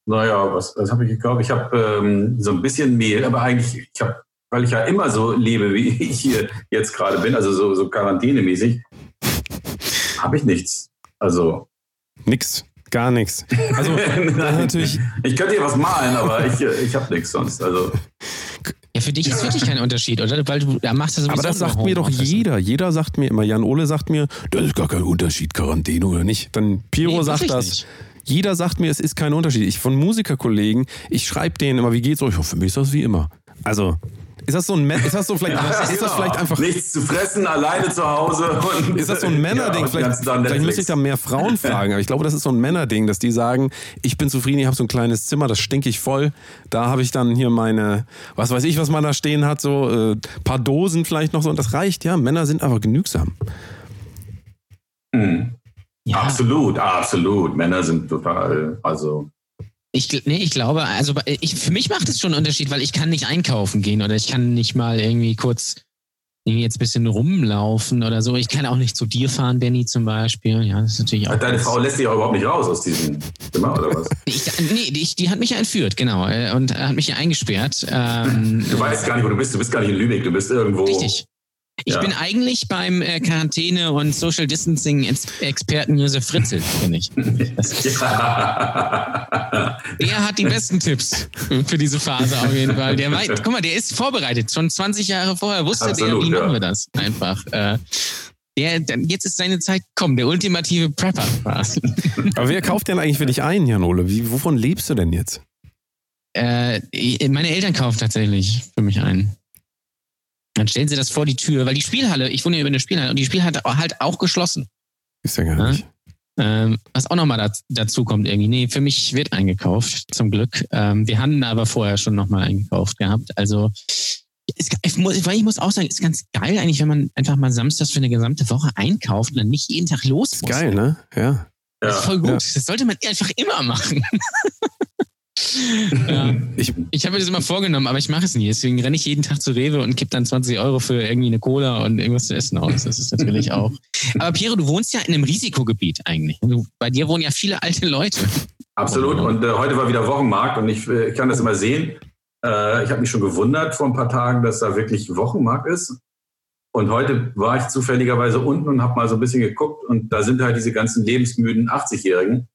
naja, was, was habe ich gekauft? Ich habe ähm, so ein bisschen Mehl, aber eigentlich, ich habe, weil ich ja immer so lebe, wie ich hier jetzt gerade bin, also so, so quarantänemäßig, habe ich nichts. Also Nix. Gar nichts. Also, natürlich, ich könnte hier was malen, aber ich, äh, ich habe nichts sonst. Also Ja, für dich ist wirklich kein Unterschied, oder? Weil du da machst du sowieso Aber das sagt mir doch jeder. Jeder sagt mir immer, Jan Ole sagt mir, das ist gar kein Unterschied, Quarantäne oder nicht. Dann Piro Nee, sagt das. nicht. Jeder sagt mir, es ist kein Unterschied. Ich von Musikerkollegen, ich schreibe denen immer, wie geht's euch? Für mich ist das wie immer. Also, Ist das so ein ist das so vielleicht, Ja, ist das genau. vielleicht einfach Nichts zu fressen, alleine zu Hause. Und, Ist das so ein Männerding? Ja, vielleicht vielleicht müsste ich da mehr Frauen fragen, aber ich glaube, das ist so ein Männerding, dass die sagen, ich bin zufrieden, ich habe so ein kleines Zimmer, das stinke ich voll. Da habe ich dann hier meine, was weiß ich, was man da stehen hat, so äh, paar Dosen vielleicht noch so und das reicht, ja. Männer sind einfach genügsam. Hm. Ja, Absolut, absolut. Männer sind total, also ich, nee, ich glaube, also bei- ich, für mich macht es schon einen Unterschied, weil ich kann nicht einkaufen gehen oder ich kann nicht mal irgendwie kurz irgendwie jetzt ein bisschen rumlaufen oder so. Ich kann auch nicht zu dir fahren, Danny zum Beispiel. Ja, das ist natürlich auch. deine Frau lässt dich auch überhaupt nicht raus aus diesem Zimmer, oder was? Ich, nee, die, die hat mich ja entführt, genau, äh, und hat mich ja eingesperrt. Ähm, Du weißt gar nicht, wo du bist. Du bist gar nicht in Lübeck, du bist irgendwo. Richtig. Ich Ja. bin eigentlich beim äh, Quarantäne- und Social Distancing-Experten Josef Fritzl, bin ich. Ja. der hat die besten Tipps für diese Phase auf jeden Fall. Der weiß, guck mal, der ist vorbereitet. Schon 20 Jahre vorher wusste Absolut, der, wie ja. machen wir das einfach. Äh, der, dann- jetzt ist seine Zeit gekommen, der ultimative Prepper quasi. Aber wer kauft denn eigentlich für dich ein, Jan Ole? Wie, wovon lebst du denn jetzt? Äh, meine Eltern kaufen tatsächlich für mich ein. Dann stellen sie das vor die Tür, weil die Spielhalle, ich wohne ja über eine Spielhalle und die Spielhalle hat halt auch geschlossen. Ist ja gar Ja. nicht. Ähm, was auch nochmal daz dazu kommt irgendwie. Nee, für mich wird eingekauft, zum Glück. Ähm, wir hatten aber vorher schon nochmal eingekauft gehabt. Also ist, ich, muss, weil ich muss auch sagen, ist ganz geil eigentlich, wenn man einfach mal samstags für eine gesamte Woche einkauft und dann nicht jeden Tag los Ist muss. geil, ne? Ja. Das ist voll gut. Ja. Das sollte man einfach immer machen. ja. Ich, Ich habe mir das immer vorgenommen, aber ich mache es nie. Deswegen renne ich jeden Tag zu Rewe und gebe dann 20 Euro für irgendwie eine Cola und irgendwas zu essen aus. Das ist natürlich auch. Aber Piero, du wohnst ja in einem Risikogebiet eigentlich. Du, bei dir wohnen ja viele alte Leute. Absolut. Und äh, heute war wieder Wochenmarkt und ich, äh, ich kann das immer sehen. Äh, ich habe mich schon gewundert vor ein paar Tagen, dass da wirklich Wochenmarkt ist. Und heute war ich zufälligerweise unten und habe mal so ein bisschen geguckt und da sind halt diese ganzen lebensmüden 80-Jährigen,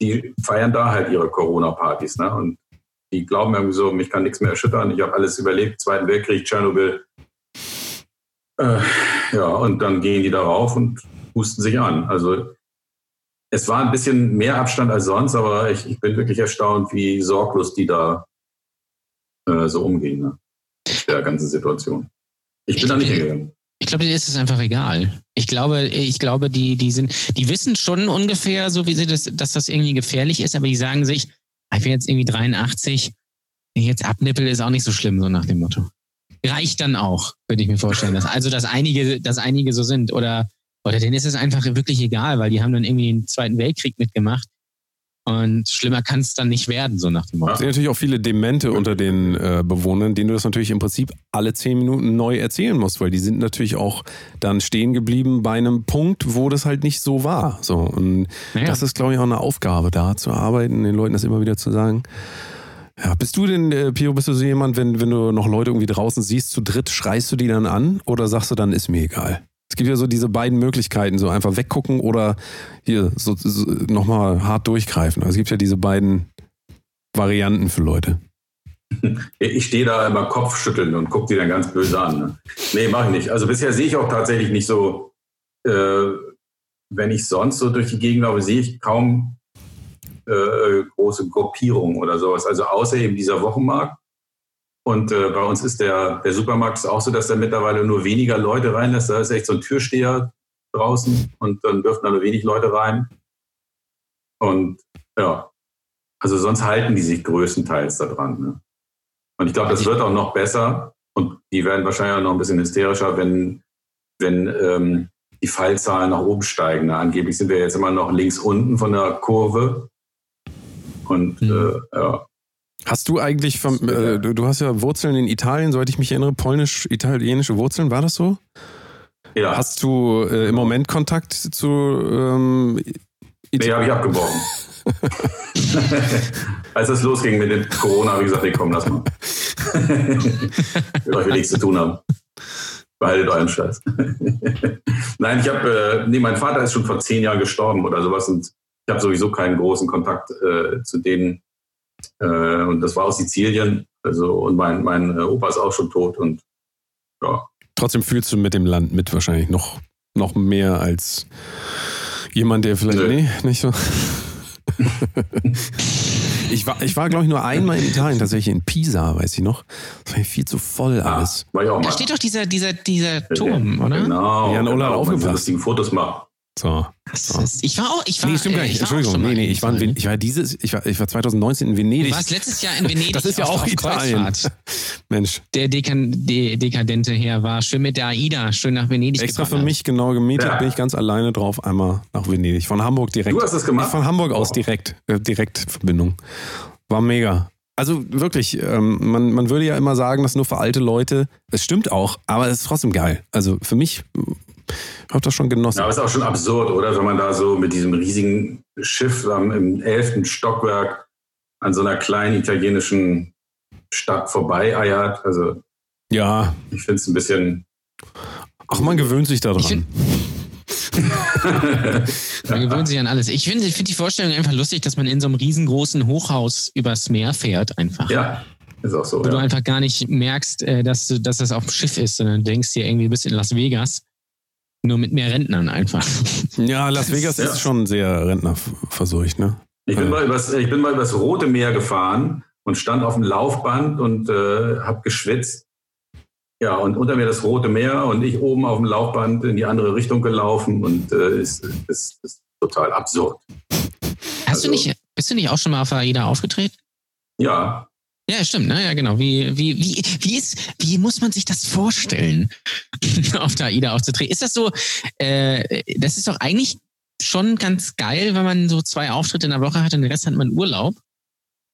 die feiern da halt ihre Corona-Partys. Ne? Und die glauben irgendwie so, mich kann nichts mehr erschüttern. Ich habe alles überlebt, Zweiten Weltkrieg, Tschernobyl. Äh, ja, und dann gehen die darauf und husten sich an. Also es war ein bisschen mehr Abstand als sonst, aber ich, ich bin wirklich erstaunt, wie sorglos die da äh, so umgehen, ne? mit der ganzen Situation. Ich bin da nicht hingegangen. Ich glaube, dir ist es einfach egal. Ich glaube, ich glaube, die, die sind, die wissen schon ungefähr, so wie sie das, dass das irgendwie gefährlich ist, aber die sagen sich, "Ah, ich bin jetzt irgendwie 83, wenn ich jetzt abnippel, ist auch nicht so schlimm, so nach dem Motto. Reicht dann auch, würde ich mir vorstellen. Dass, also, dass einige, dass einige so sind. Oder, oder denen ist es einfach wirklich egal, weil die haben dann irgendwie den Zweiten Weltkrieg mitgemacht. Und schlimmer kann es dann nicht werden, so nach dem Motto. Es sind natürlich auch viele Demente unter den äh, Bewohnern, denen du das natürlich im Prinzip alle zehn Minuten neu erzählen musst, weil die sind natürlich auch dann stehen geblieben bei einem Punkt, wo das halt nicht so war. So und Naja. das ist, glaube ich, auch eine Aufgabe, da zu arbeiten, den Leuten das immer wieder zu sagen. Ja, bist du denn, äh, Pio, bist du so jemand, wenn, wenn du noch Leute irgendwie draußen siehst, zu dritt, schreist du die dann an oder sagst du dann, ist mir egal? Es gibt ja so diese beiden Möglichkeiten, so einfach weggucken oder hier so, so nochmal hart durchgreifen. Also es gibt ja diese beiden Varianten für Leute. Ich stehe da immer Kopfschütteln und gucke die dann ganz böse an. Ne? Nee, mache ich nicht. Also bisher sehe ich auch tatsächlich nicht so, äh, wenn ich sonst so durch die Gegend laufe, sehe ich kaum äh, große Gruppierungen oder sowas. Also außer eben dieser Wochenmarkt. Und äh, bei uns ist der, der Supermarkt auch so, dass da mittlerweile nur weniger Leute reinlässt. Da ist echt so ein Türsteher draußen und dann dürfen da nur wenig Leute rein. Und ja, also sonst halten die sich größtenteils da dran. Ne? Und ich glaube, das wird auch noch besser und die werden wahrscheinlich auch noch ein bisschen hysterischer, wenn, wenn ähm, die Fallzahlen nach oben steigen. Ne? Angeblich sind wir jetzt immer noch links unten von der Kurve. Und Mhm. äh, ja, Hast du eigentlich, vom, äh, du, du hast ja Wurzeln in Italien, soweit ich mich erinnere, polnisch-italienische Wurzeln, war das so? ja. Hast du äh, im Moment Kontakt zu ähm, nee, habe ich abgebrochen. Als es losging mit dem Corona, habe ich gesagt, nee, komm, lass mal. Euch will nichts zu tun haben. Behaltet euren Scheiß. Nein, ich habe, äh, nee, mein Vater ist schon vor zehn Jahren gestorben oder sowas und ich habe sowieso keinen großen Kontakt äh, zu denen. Äh, und das war aus Sizilien. Also, und mein, mein äh, Opa ist auch schon tot und ja. Trotzdem fühlst du mit dem Land mit wahrscheinlich noch, noch mehr als jemand, der vielleicht. Nö. Nee, nicht so. Ich war, ich war glaube ich, nur einmal in Italien, tatsächlich in Pisa, weiß ich noch. Das war viel zu voll alles. War ich auch Da mal. steht doch dieser, dieser, dieser Turm, oder? Genau. Jan Ola hat genau, aufgepasst. man lustigen Fotos machen. So. Ist, ich war auch, ich war, Nee, stimmt gar nicht. Entschuldigung. Nee, nee, in ich war, in ich war dieses, ich war, ich war 2019 in Venedig. Du warst letztes Jahr in Venedig. Das ist ja auch Italien. Kreuzfahrt. Mensch, Der Dekan de dekadente Herr war schön mit der AIDA, schön nach Venedig extra für mich genau gemietet, Ja. bin ich ganz alleine drauf, einmal nach Venedig. Von Hamburg direkt. Du hast das gemacht? Von Hamburg aus direkt, äh, Direktverbindung. War mega. Also wirklich, ähm, man, man würde ja immer sagen, das nur für alte Leute. Es stimmt auch, aber es ist trotzdem geil. Also für mich, ich habe das schon genossen. Ja, aber ist auch schon absurd, oder? Wenn man da so mit diesem riesigen Schiff am, im elften Stockwerk an so einer kleinen italienischen Stadt vorbei eiert. Also Ja, ich finde es ein bisschen. ach, man gewöhnt sich Ich daran. Man gewöhnt sich an alles. Ich finde ich find die Vorstellung einfach lustig, dass man in so einem riesengroßen Hochhaus übers Meer fährt einfach. ja, ist auch so. Wo du Ja. einfach gar nicht merkst, äh, dass, du, dass das auf dem Schiff ist, sondern denkst dir irgendwie, du bist in Las Vegas. Nur mit mehr Rentnern einfach. Ja, Las Vegas Ja. ist schon sehr rentnerverseucht, ne? Ich bin, mal übers, ich bin mal übers Rote Meer gefahren und stand auf dem Laufband und äh, habe geschwitzt. Ja, und unter mir das Rote Meer und ich oben auf dem Laufband in die andere Richtung gelaufen und äh, ist, ist, ist total absurd. Hast du Also- nicht, bist du nicht auch schon mal auf AIDA aufgetreten? Ja, Ja, stimmt, ne? Ja, genau. Wie, wie, wie, wie, ist, wie muss man sich das vorstellen, auf der AIDA aufzutreten? Ist das so, äh, das ist doch eigentlich schon ganz geil, wenn man so zwei Auftritte in der Woche hat und den Rest hat man Urlaub.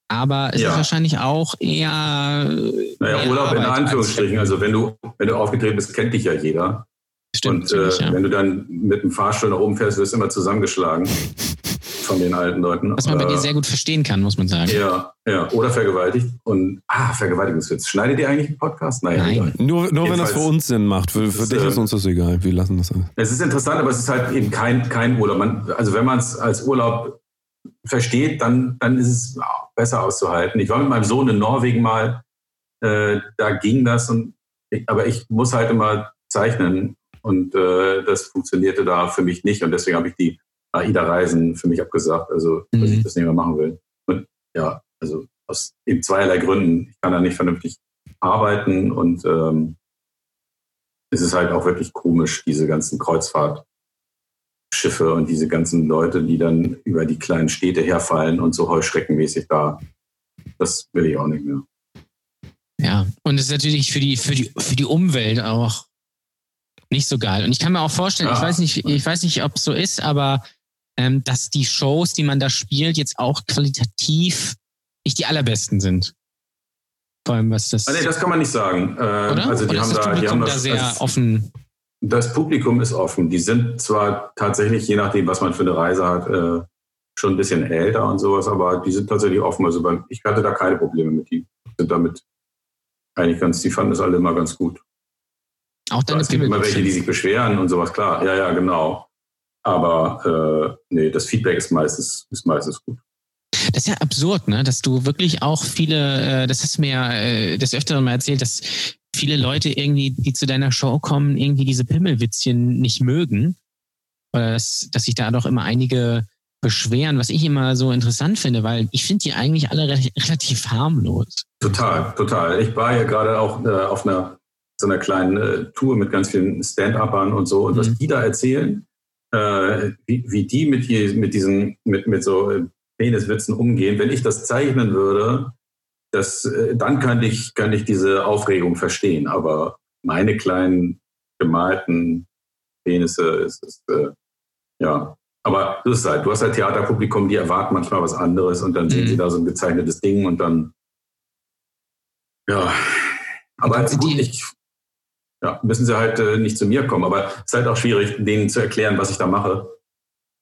Aber es Ja. ist wahrscheinlich auch eher. naja, mehr Urlaub in Arbeit als- Anführungsstrichen. Also wenn du, wenn du aufgetreten bist, kennt dich ja jeder. Stimmt, und äh, ja. wenn du dann mit dem Fahrstuhl nach oben fährst, wirst du immer zusammengeschlagen von den alten Leuten. Was man bei Äh, dir sehr gut verstehen kann, muss man sagen. Ja, ja. Oder vergewaltigt. Und, ah, Vergewaltigungswitz. Schneidet ihr eigentlich einen Podcast? Naja, Nein. egal. Nur, nur wenn das für uns Sinn macht. Für, für Das, dich äh, ist uns das egal. Wir lassen das. alles. Es ist interessant, aber es ist halt eben kein, kein Urlaub. Man, also wenn man es als Urlaub versteht, dann, dann ist es besser auszuhalten. Ich war mit meinem Sohn in Norwegen mal, äh, da ging das, und, aber ich muss halt immer zeichnen und äh, das funktionierte da für mich nicht und deswegen habe ich die AIDA-Reisen für mich abgesagt, also dass Mhm. ich das nicht mehr machen will. Und ja, also aus eben zweierlei Gründen. Ich kann da nicht vernünftig arbeiten und ähm, es ist halt auch wirklich komisch, diese ganzen Kreuzfahrtschiffe und diese ganzen Leute, die dann über die kleinen Städte herfallen und so heuschreckenmäßig da. Das will ich auch nicht mehr. Ja, und es ist natürlich für die, für die, für die Umwelt auch nicht so geil. Und ich kann mir auch vorstellen, ich Ja. weiß nicht, ich weiß nicht, ob es so ist, aber ähm, dass die Shows, die man da spielt, jetzt auch qualitativ nicht die allerbesten sind. Vor allem, was das. Ah, nee, das kann man nicht sagen. Äh? Also die haben da, die haben da das, sehr das, offen? das Publikum ist offen. Die sind zwar tatsächlich, je nachdem, was man für eine Reise hat, äh, schon ein bisschen älter und sowas, aber die sind tatsächlich offen. Also ich hatte da keine Probleme mit. Die sind damit eigentlich ganz, die fanden das alle immer ganz gut. Auch deine es gibt immer welche, die sich beschweren und sowas, klar. Ja, ja, genau. Aber äh, nee, das Feedback ist meistens, ist meistens gut. Das ist ja absurd, ne? Dass du wirklich auch viele, äh, das hast du mir ja äh, des Öfteren mal erzählt, dass viele Leute irgendwie, die zu deiner Show kommen, irgendwie diese Pimmelwitzchen nicht mögen. Oder dass, dass sich da doch immer einige beschweren, was ich immer so interessant finde, weil ich finde die eigentlich alle re relativ harmlos. Total, total. Ich war ja gerade auch äh, auf einer so einer kleinen äh, Tour mit ganz vielen Stand-Uppern und so. Und was Mhm. die da erzählen, äh, wie, wie die mit, die mit diesen, mit, mit so äh, Peniswitzen umgehen, wenn ich das zeichnen würde, das, äh, dann könnte ich, könnte ich diese Aufregung verstehen. Aber meine kleinen gemalten Penisse ist, ist äh, ja. Aber das ist halt, du hast halt Theaterpublikum, die erwarten manchmal was anderes und dann sehen Mhm. sie da so ein gezeichnetes Ding und dann ja, aber gut, die- ich, ja, müssen sie halt äh, nicht zu mir kommen. Aber es ist halt auch schwierig, denen zu erklären, was ich da mache.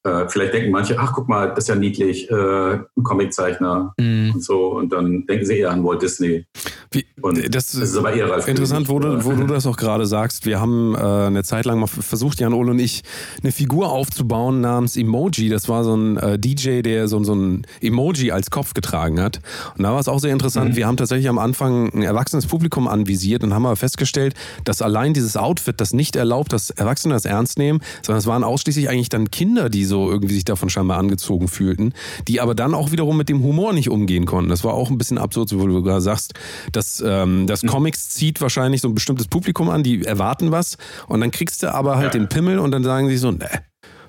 Äh, vielleicht denken manche, ach guck mal, das ist ja niedlich, äh, ein Comiczeichner Mhm. und so. Und dann denken sie eher an Walt Disney. Wie, Und das, das ist aber eher Ralf Interessant, wo du, wo du das auch gerade sagst. Wir haben äh, eine Zeit lang mal versucht, Jan Ole und ich, eine Figur aufzubauen namens Emoji. Das war so ein äh, DJ, der so, so ein Emoji als Kopf getragen hat. Und da war es auch sehr interessant. Mhm. Wir haben tatsächlich am Anfang ein erwachsenes Publikum anvisiert und haben aber festgestellt, dass allein dieses Outfit das nicht erlaubt, dass Erwachsene das ernst nehmen, sondern es waren ausschließlich eigentlich dann Kinder, die so irgendwie sich davon scheinbar angezogen fühlten, die aber dann auch wiederum mit dem Humor nicht umgehen konnten. Das war auch ein bisschen absurd, so wie du gerade sagst, dass ähm, das Comics zieht wahrscheinlich so ein bestimmtes Publikum an, die erwarten was und dann kriegst du aber halt Ja. den Pimmel und dann sagen sie so, ne,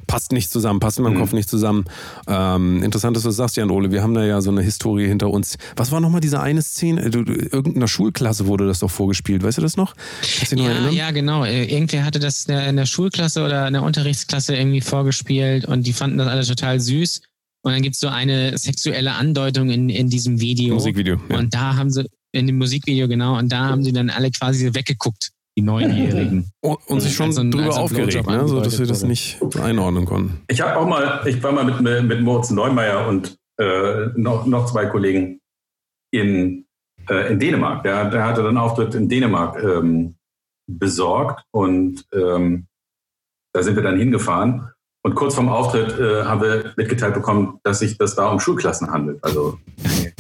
passt nicht zusammen, passt in meinem Mhm. Kopf nicht zusammen. Ähm, interessant, dass du das sagst, Jan Ole. Wir haben da ja so eine Historie hinter uns. Was war nochmal diese eine Szene? Du, du, irgendeiner Schulklasse wurde das doch vorgespielt. Weißt du das noch? Du Ja, ja, genau. Äh, Irgendwer hatte das in der- in der Schulklasse oder in der Unterrichtsklasse irgendwie vorgespielt und die fanden das alle total süß. Und dann gibt es so eine sexuelle Andeutung in, in diesem Video. Musikvideo. Ja. Und da haben sie, in dem Musikvideo, genau, und da haben sie dann alle quasi weggeguckt, die Neunjährigen. Und, und sich schon Also ein- drüber also aufgeregt, ne? so dass wir das nicht einordnen konnten. Ich habe auch mal, ich war mal mit, mit Moritz Neumeier und äh, noch, noch zwei Kollegen in, äh, in Dänemark. Der, der hatte dann einen Auftritt in Dänemark ähm, besorgt und ähm, da sind wir dann hingefahren. Und kurz vorm Auftritt äh, haben wir mitgeteilt bekommen, dass sich das da um Schulklassen handelt. Also,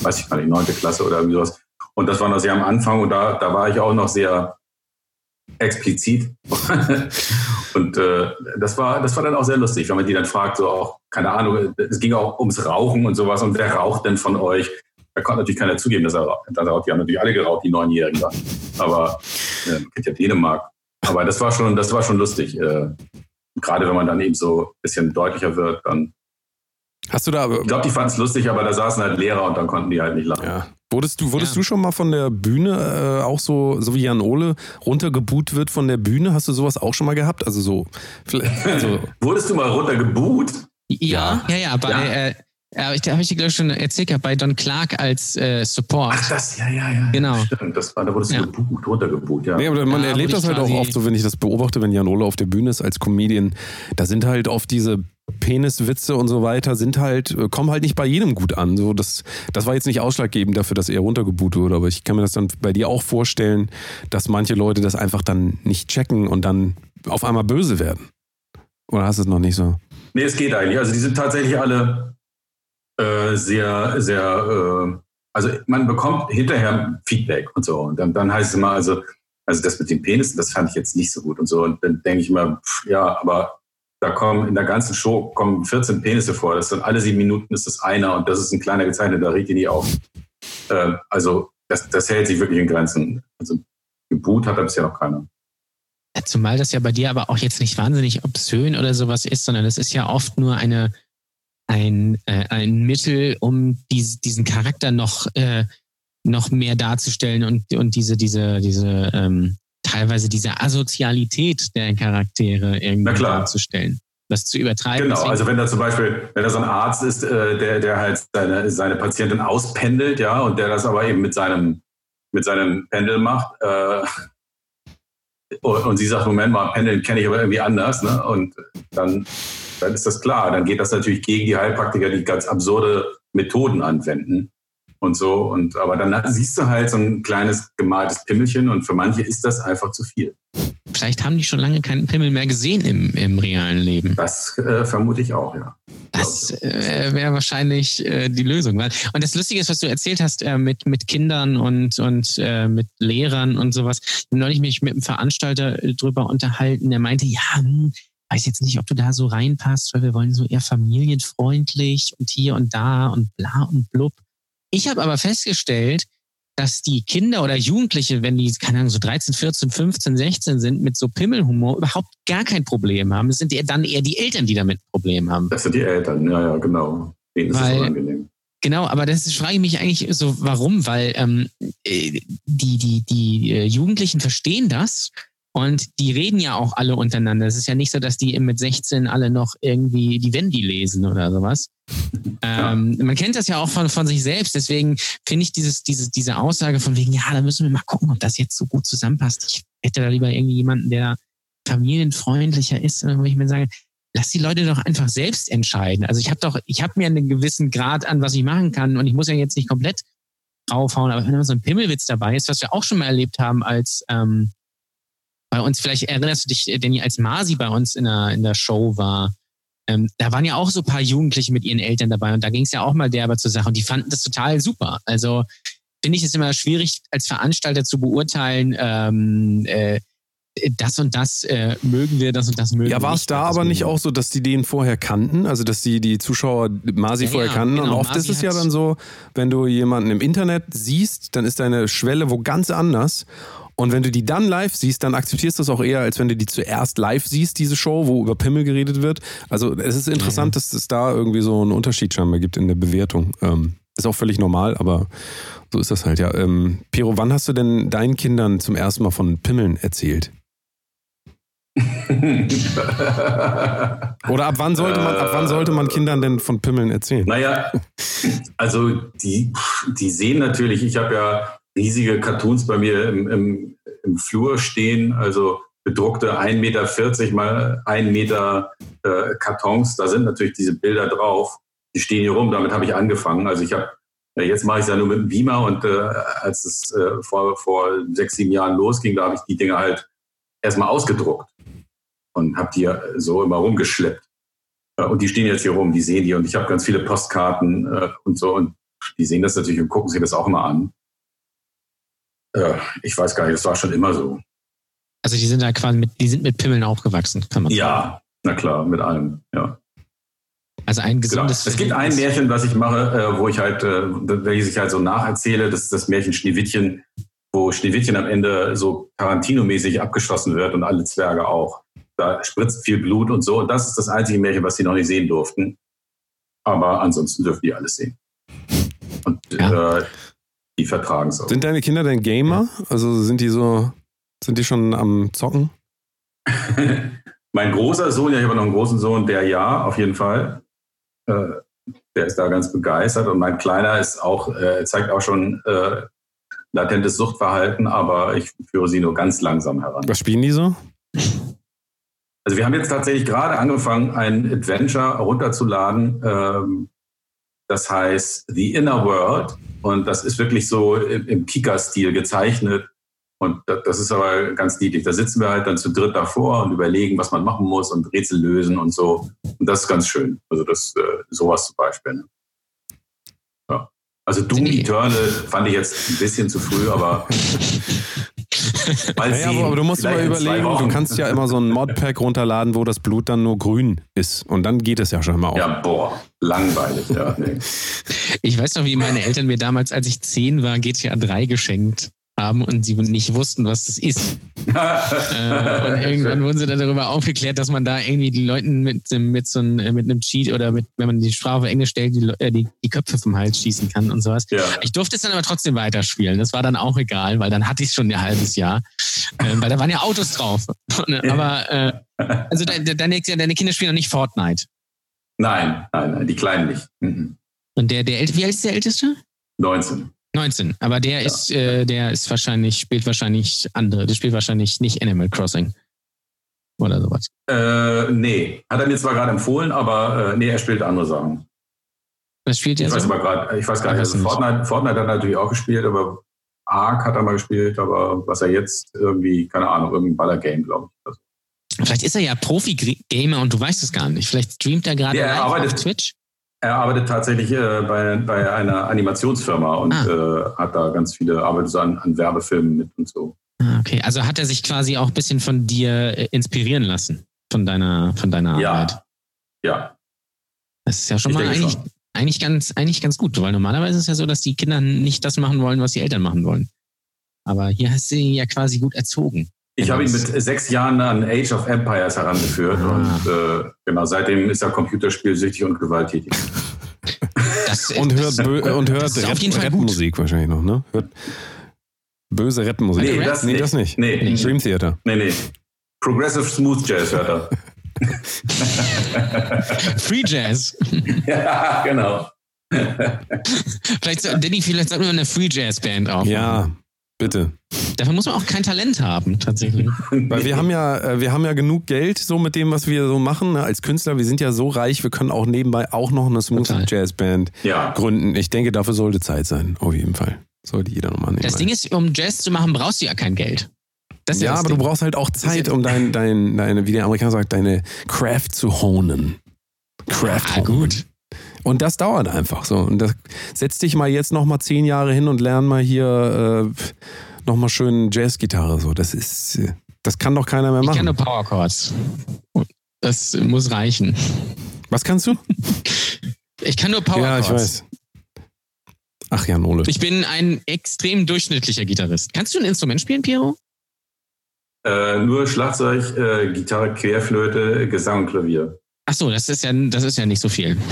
weiß ich gar nicht, neunte Klasse oder irgendwie sowas. Und das war noch sehr am Anfang und da, da war ich auch noch sehr explizit. und äh, das, war, das war dann auch sehr lustig, wenn man die dann fragt, so auch, keine Ahnung, es ging auch ums Rauchen und sowas und wer raucht denn von euch? Da konnte natürlich keiner zugeben, dass er raucht. Die haben natürlich alle geraucht, die Neunjährigen da. Aber äh, kennt ja Dänemark. Aber das war schon, das war schon lustig. Äh, gerade wenn man dann eben so ein bisschen deutlicher wird, dann. Hast du da, Ich glaube, die fanden es lustig, aber da saßen halt Lehrer und dann konnten die halt nicht lachen. ja. Wurdest du, wurdest Ja. du schon mal von der Bühne äh, auch so, so wie Jan Ole, runtergeboot wird von der Bühne? Hast du sowas auch schon mal gehabt? Also so, vielleicht- also, Wurdest du mal runtergeboot? Ja, ja, ja, bei, Ja. Äh, äh, da habe ich dir, glaube ich, schon erzählt gehabt, bei Don Clark als äh, Support. Ach, das, ja, ja, ja. Genau. Stimmt, das war, da wurdest du Ja. gebucht, runtergebucht, ja. Nee, aber man Ja, erlebt das ich halt auch oft so, wenn ich das beobachte, wenn Jan Ole auf der Bühne ist als Comedian. Da sind halt oft diese Peniswitze und so weiter, sind halt, äh, kommen halt nicht bei jedem gut an. So, das, das war jetzt nicht ausschlaggebend dafür, dass er runtergeboot wurde, aber ich kann mir das dann bei dir auch vorstellen, dass manche Leute das einfach dann nicht checken und dann auf einmal böse werden. Oder hast du es noch nicht so? Nee, es geht eigentlich. Also die sind tatsächlich alle äh, sehr, sehr, äh, also man bekommt hinterher Feedback und so. Und dann, dann heißt es immer, also, also das mit den Penissen, das fand ich jetzt nicht so gut und so. Und dann denke ich pff, ja, aber da kommen in der ganzen Show kommen 14 Penisse vor. Das sind alle sieben Minuten ist das einer und das ist ein kleiner gezeichneter, da regt ihr nie auf. Ähm, also das, das hält sich wirklich in Grenzen. Also geboot hat da bisher noch keiner. Zumal das ja bei dir aber auch jetzt nicht wahnsinnig obszön oder sowas ist, sondern es ist ja oft nur eine, ein, äh, ein Mittel, um dies, diesen Charakter noch, äh, noch mehr darzustellen und, und diese, diese, diese, ähm, teilweise diese Asozialität der Charaktere irgendwie darzustellen. Das zu übertreiben. Genau, also wenn da zum Beispiel, wenn da so ein Arzt ist, äh, der, der halt seine, seine Patientin auspendelt, ja, und der das aber eben mit seinem, mit seinem Pendel macht, äh, und, und sie sagt, Moment mal, Pendeln kenne ich aber irgendwie anders, ne? Und dann, dann ist das klar. Dann geht das natürlich gegen die Heilpraktiker, die ganz absurde Methoden anwenden und so. Und aber dann siehst du halt so ein kleines gemaltes Pimmelchen und für manche ist das einfach zu viel. Vielleicht haben die schon lange keinen Pimmel mehr gesehen im, im realen Leben. Das äh, vermute ich auch, ja. Das äh, wäre wahrscheinlich äh, die Lösung. Weil, und das Lustige ist, was du erzählt hast äh, mit, mit Kindern und, und äh, mit Lehrern und sowas. Ich habe neulich mich mit einem Veranstalter drüber unterhalten. Der meinte, ja, hm, weiß jetzt nicht, ob du da so reinpasst, weil wir wollen so eher familienfreundlich und hier und da und bla und blub. Ich habe aber festgestellt, dass die Kinder oder Jugendliche, wenn die, keine Ahnung, so 13, 14, 15, 16 sind, mit so Pimmelhumor überhaupt gar kein Problem haben. Es sind eher dann eher die Eltern, die damit ein Problem haben. Das sind die Eltern, ja, ja, genau. Denen ist es Weil- unangenehm. Genau, aber das frage ich mich eigentlich so, warum? Weil ähm, äh, die, die, die äh, Jugendlichen verstehen das und die reden ja auch alle untereinander. Es ist ja nicht so, dass die mit 16 alle noch irgendwie die Wendy lesen oder sowas. Ähm, man kennt das ja auch von, von sich selbst, deswegen finde ich dieses, diese, diese Aussage von wegen, ja, da müssen wir mal gucken, ob das jetzt so gut zusammenpasst. Ich hätte da lieber irgendwie jemanden, der familienfreundlicher ist, wo ich mir sage, lass die Leute doch einfach selbst entscheiden. Also ich habe doch, ich habe mir einen gewissen Grad an, was ich machen kann und ich muss ja jetzt nicht komplett draufhauen, aber wenn immer so ein Pimmelwitz dabei ist, was wir auch schon mal erlebt haben, als ähm, bei uns, vielleicht erinnerst du dich, Danny, als Masi bei uns in der, in der Show war, ähm, da waren ja auch so ein paar Jugendliche mit ihren Eltern dabei und da ging es ja auch mal derber zur Sache und die fanden das total super. Also finde ich es immer schwierig, als Veranstalter zu beurteilen, ähm, äh, das und das äh, mögen wir, das und das mögen wir. Ja, war es da aber nicht auch so, dass die den vorher kannten? Also, dass die, die Zuschauer Masi Ja, vorher ja, kannten? genau. Und oft Masi ist es ja dann so, wenn du jemanden im Internet siehst, dann ist deine Schwelle wo ganz anders. Und wenn du die dann live siehst, dann akzeptierst du es auch eher, als wenn du die zuerst live siehst, diese Show, wo über Pimmel geredet wird. Also es ist interessant, dass es da irgendwie so einen Unterschied scheinbar gibt in der Bewertung. Ähm, ist auch völlig normal, aber so ist das halt, ja. Ähm, Piero, wann hast du denn deinen Kindern zum ersten Mal von Pimmeln erzählt? Oder ab wann sollte man, ab wann sollte man Kindern denn von Pimmeln erzählen? Naja, also die, die sehen natürlich, ich habe ja riesige Cartoons bei mir im, im, im Flur stehen, also bedruckte 1,40 Meter mal 1 Meter äh, Kartons, da sind natürlich diese Bilder drauf, die stehen hier rum, damit habe ich angefangen. Also ich habe, äh, jetzt mache ich es ja nur mit dem Beamer und äh, als es äh, vor, vor sechs, sieben Jahren losging, da habe ich die Dinge halt erstmal ausgedruckt und habe die so immer rumgeschleppt. Äh, Und die stehen jetzt hier rum, die sehen die. Und ich habe ganz viele Postkarten äh, und so. Und die sehen das natürlich und gucken sich das auch immer an. Äh, ich weiß gar nicht, das war schon immer so. Also die sind da quasi mit, die sind mit Pimmeln aufgewachsen, kann man sagen. Ja, na klar, mit allem. Ja. Also ein Genau. gesundes Es gibt ein. Märchen, was ich mache, äh, wo ich halt, äh, welches ich halt so nacherzähle, das ist das Märchen Schneewittchen, wo Schneewittchen am Ende so Tarantino-mäßig abgeschossen wird und alle Zwerge auch. Da spritzt viel Blut und so. Und das ist das einzige Märchen, was sie noch nicht sehen durften. Aber ansonsten dürfen die alles sehen. Und Ja. äh, die vertragen es auch. Sind deine Kinder denn Gamer? Also sind die so, sind die schon am Zocken? mein großer Sohn, ja, ich habe noch einen großen Sohn, der ja, auf jeden Fall. Äh, der ist da ganz begeistert. Und mein Kleiner ist auch, äh, zeigt auch schon äh, latentes Suchtverhalten, aber ich führe sie nur ganz langsam heran. Was spielen die so? Also wir haben jetzt tatsächlich gerade angefangen, ein Adventure runterzuladen. Ähm, das heißt The Inner World. Und das ist wirklich so im, im Kika-Stil gezeichnet. Und das, ist aber ganz niedlich. Da sitzen wir halt dann zu dritt davor und überlegen, was man machen muss und Rätsel lösen und so. Und das ist ganz schön. Also das äh, sowas zum Beispiel. Ne? Ja. Also Doom. Eternal fand ich jetzt ein bisschen zu früh, aber Naja, sehen. aber, aber du musst mal zwei überlegen, du kannst ja immer so ein Modpack runterladen, wo das Blut dann nur grün ist. Und dann geht es ja schon mal auch. Ja, boah, langweilig. Ja, nee. Ich weiß noch, wie meine Eltern mir damals, als ich zehn war, GTA 3 geschenkt haben und sie nicht wussten, was das ist. Äh, und irgendwann wurden sie dann darüber aufgeklärt, dass man da irgendwie die Leuten mit, mit so einem, mit einem Cheat oder mit, wenn man die Sprache auf Englisch stellt, die, äh, die, die Köpfe vom Hals schießen kann und sowas. ja. Ich durfte es dann aber trotzdem weiterspielen. Das war dann auch egal, weil dann hatte ich es schon ein halbes Jahr. Ähm, weil da waren ja Autos drauf. aber äh, also de, de, deine, deine Kinder spielen noch nicht Fortnite. Nein, nein, nein, die Kleinen nicht. Mhm. Und der, der wie alt ist der Älteste? 19. 19. Aber der Ja. ist, äh, der ist wahrscheinlich, spielt wahrscheinlich andere. Der spielt wahrscheinlich nicht Animal Crossing. Oder sowas. Äh, nee, hat er mir zwar gerade empfohlen, aber äh, nee, er spielt andere Sachen. Was spielt Ich der weiß so? aber gerade, ich weiß gar Ah, nicht, also nicht. Fortnite, Fortnite hat er natürlich auch gespielt, aber Ark hat er mal gespielt, aber was er jetzt irgendwie, keine Ahnung, irgendein Ballergame, glaube ich. Also, Vielleicht ist er ja Profi-Gamer und du weißt es gar nicht. Vielleicht streamt er gerade Ja, er auf Twitch. Er arbeitet tatsächlich äh, bei, bei einer Animationsfirma und Ah. äh, hat da ganz viele, arbeitet so an, an Werbefilmen mit und so. Ah, okay. Also hat er sich quasi auch ein bisschen von dir äh, inspirieren lassen. Von deiner, von deiner Ja. Arbeit. Ja, Das ist ja schon Ich mal eigentlich, schon. eigentlich, ganz, eigentlich ganz gut, weil normalerweise ist es ja so, dass die Kinder nicht das machen wollen, was die Eltern machen wollen. Aber hier hast du ihn ja quasi gut erzogen. Ich habe ihn mit sechs Jahren an Age of Empires herangeführt Ah. und äh, genau, seitdem ist er computerspielsüchtig und gewalttätig. Das, Und hört, das, bö und hört das ist auf Rap- jeden Fall gut. Rapmusik wahrscheinlich noch, ne? Hört böse Rapmusik. Nee, das nee, nicht. das nicht. Nee, Dream Theater. nee, nee. Progressive Smooth Jazz hört er. Free Jazz. ja, genau. Vielleicht, Danny, vielleicht sollten wir eine Free Jazz Band aufmachen. Ja, bitte. Dafür muss man auch kein Talent haben, tatsächlich. Weil wir haben ja, äh, wir haben ja genug Geld so mit dem, was wir so machen. ne? Als Künstler, wir sind ja so reich, wir können auch nebenbei auch noch eine Smooth. Jazz Band Ja. gründen. Ich denke, dafür sollte Zeit sein, auf jeden Fall. Sollte jeder nochmal nehmen. Das Ding ist, um Jazz zu machen, brauchst du ja kein Geld. Ja, das aber Ding. du brauchst halt auch Zeit, um dein, dein, deine, wie der Amerikaner sagt, deine Craft zu honen. Craft Ah, honen. gut. Und das dauert einfach so. Und das, setz dich mal jetzt noch mal zehn Jahre hin und lern mal hier äh, noch mal schön Jazzgitarre. So, das ist, das kann doch keiner mehr Ich kann nur machen. Power Chords. Das muss reichen. Was kannst du? Ich kann nur Power ja, ich weiß. Ach ja, Nole. Ich bin ein extrem durchschnittlicher Gitarrist. Kannst du ein Instrument spielen, Piero? Äh, nur Schlagzeug, äh, Gitarre, Querflöte, Gesang und Klavier. Ach so, das ist ja, das ist ja nicht so viel.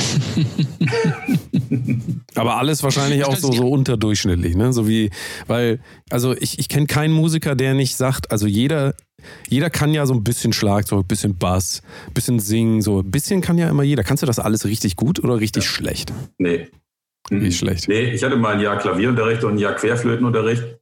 Aber alles wahrscheinlich auch so, so unterdurchschnittlich, ne? So wie, weil, also ich, ich kenne keinen Musiker, der nicht sagt, also jeder, jeder kann ja so ein bisschen Schlagzeug, bisschen Bass, bisschen singen, so ein bisschen kann ja immer jeder. Kannst du das alles richtig gut oder richtig schlecht? Nee. Mhm. Wie schlecht? Nee, ich hatte mal ein Jahr Klavierunterricht und ein Jahr Querflötenunterricht.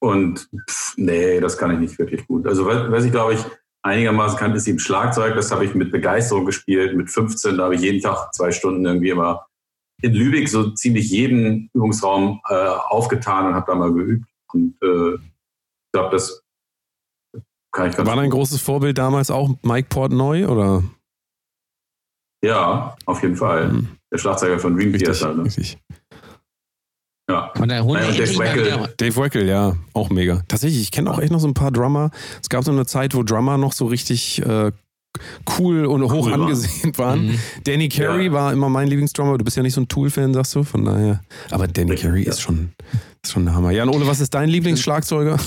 Und pff, nee, das kann ich nicht wirklich gut. Also was, was ich glaube ich einigermaßen kann, ist eben Schlagzeug. Das habe ich mit Begeisterung gespielt. Mit 15 da habe ich jeden Tag zwei Stunden irgendwie immer in Lübeck so ziemlich jeden Übungsraum äh, aufgetan und habe da mal geübt. Und äh, ich glaube, das kann ich ganz War dein großes Vorbild damals auch Mike Portnoy oder? Ja, auf jeden Fall. Hm, Der Schlagzeuger von Dream Theater. Ne? richtig. Ja. Und da holen Ja, Dave Wackel. Dave Wackel, ja, auch mega. Tatsächlich, ich kenne auch echt noch so ein paar Drummer. Es gab so eine Zeit, wo Drummer noch so richtig äh, cool und hoch Cool angesehen waren. Mhm. Danny Carey Ja. war immer mein Lieblingsdrummer. Du bist ja nicht so ein Tool-Fan, sagst du, von daher. Aber Danny Carey ja. ist schon, ist schon der Hammer. Jan Ole, was ist dein Lieblingsschlagzeuger?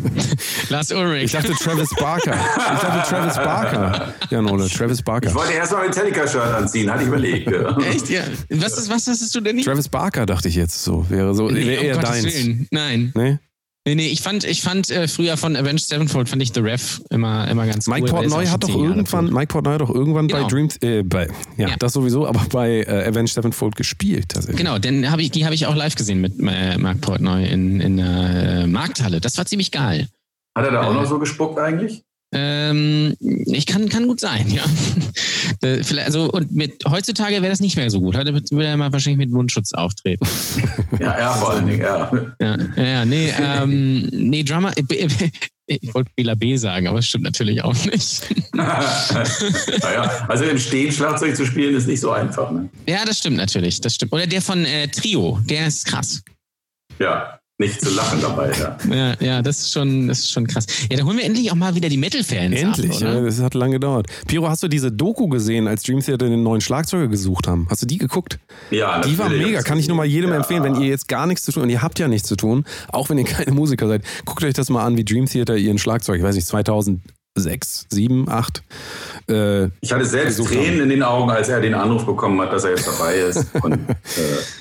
Lars Ulrich. Ich dachte Travis Barker. Ich dachte Travis Barker. Jan Ole, Travis Ich Barker. wollte erst mal Metallica-Shirt anziehen, hatte ich überlegt. ja. Echt, ja. Was, ist, was hast du denn nicht? Travis Barker dachte ich jetzt so. Wäre so, Nee, wäre um eher Gottes deins. Willen. Nein. Nee? Nee, nee, ich fand, ich fand äh, früher von Avenged Sevenfold fand ich The Rev immer, immer ganz Mike cool. Portnoy hat doch irgendwann. Mike Portnoy hat doch irgendwann bei Genau. Dream, äh, bei, ja, Ja. das sowieso, aber bei äh, Avenged Sevenfold gespielt tatsächlich. Genau, denn hab ich, die habe ich auch live gesehen mit äh, Mark Portnoy in, in der äh, Markthalle. Das war ziemlich geil. Hat er da auch Äh. noch so gespuckt eigentlich? Ähm, ich kann, kann gut sein, ja. Äh, vielleicht, also, und mit heutzutage wäre das nicht mehr so gut. Heute würde er mal wahrscheinlich mit Mundschutz auftreten. Ja, er vor allen Dingen, ja. Ja, ja, ja nee, ähm, nee, Drummer, ich wollte Bela B sagen, aber das stimmt natürlich auch nicht. naja, also im Stehen Schlagzeug zu spielen ist nicht so einfach. Ne? Ja, das stimmt natürlich, das stimmt. Oder der von äh, Trio, der ist krass. Ja, nicht zu lachen dabei. Ja. Ja, ja, das ist schon, das ist schon krass. Ja, da holen wir endlich auch mal wieder die Metal-Fans Endlich, ab, ja, das hat lange gedauert. Piro, hast du diese Doku gesehen, als Dream Theater den neuen Schlagzeuger gesucht haben? Hast du die geguckt? Ja, Die war mega, kann ich nur mal jedem Ja. empfehlen, wenn ihr jetzt gar nichts zu tun und ihr habt ja nichts zu tun, auch wenn ihr keine Musiker seid, guckt euch das mal an, wie Dream Theater ihren Schlagzeug, ich weiß nicht, 2006, 7, 8. Äh, Ich hatte selbst Tränen haben. in den Augen, als er den Anruf bekommen hat, dass er jetzt dabei ist. Und äh,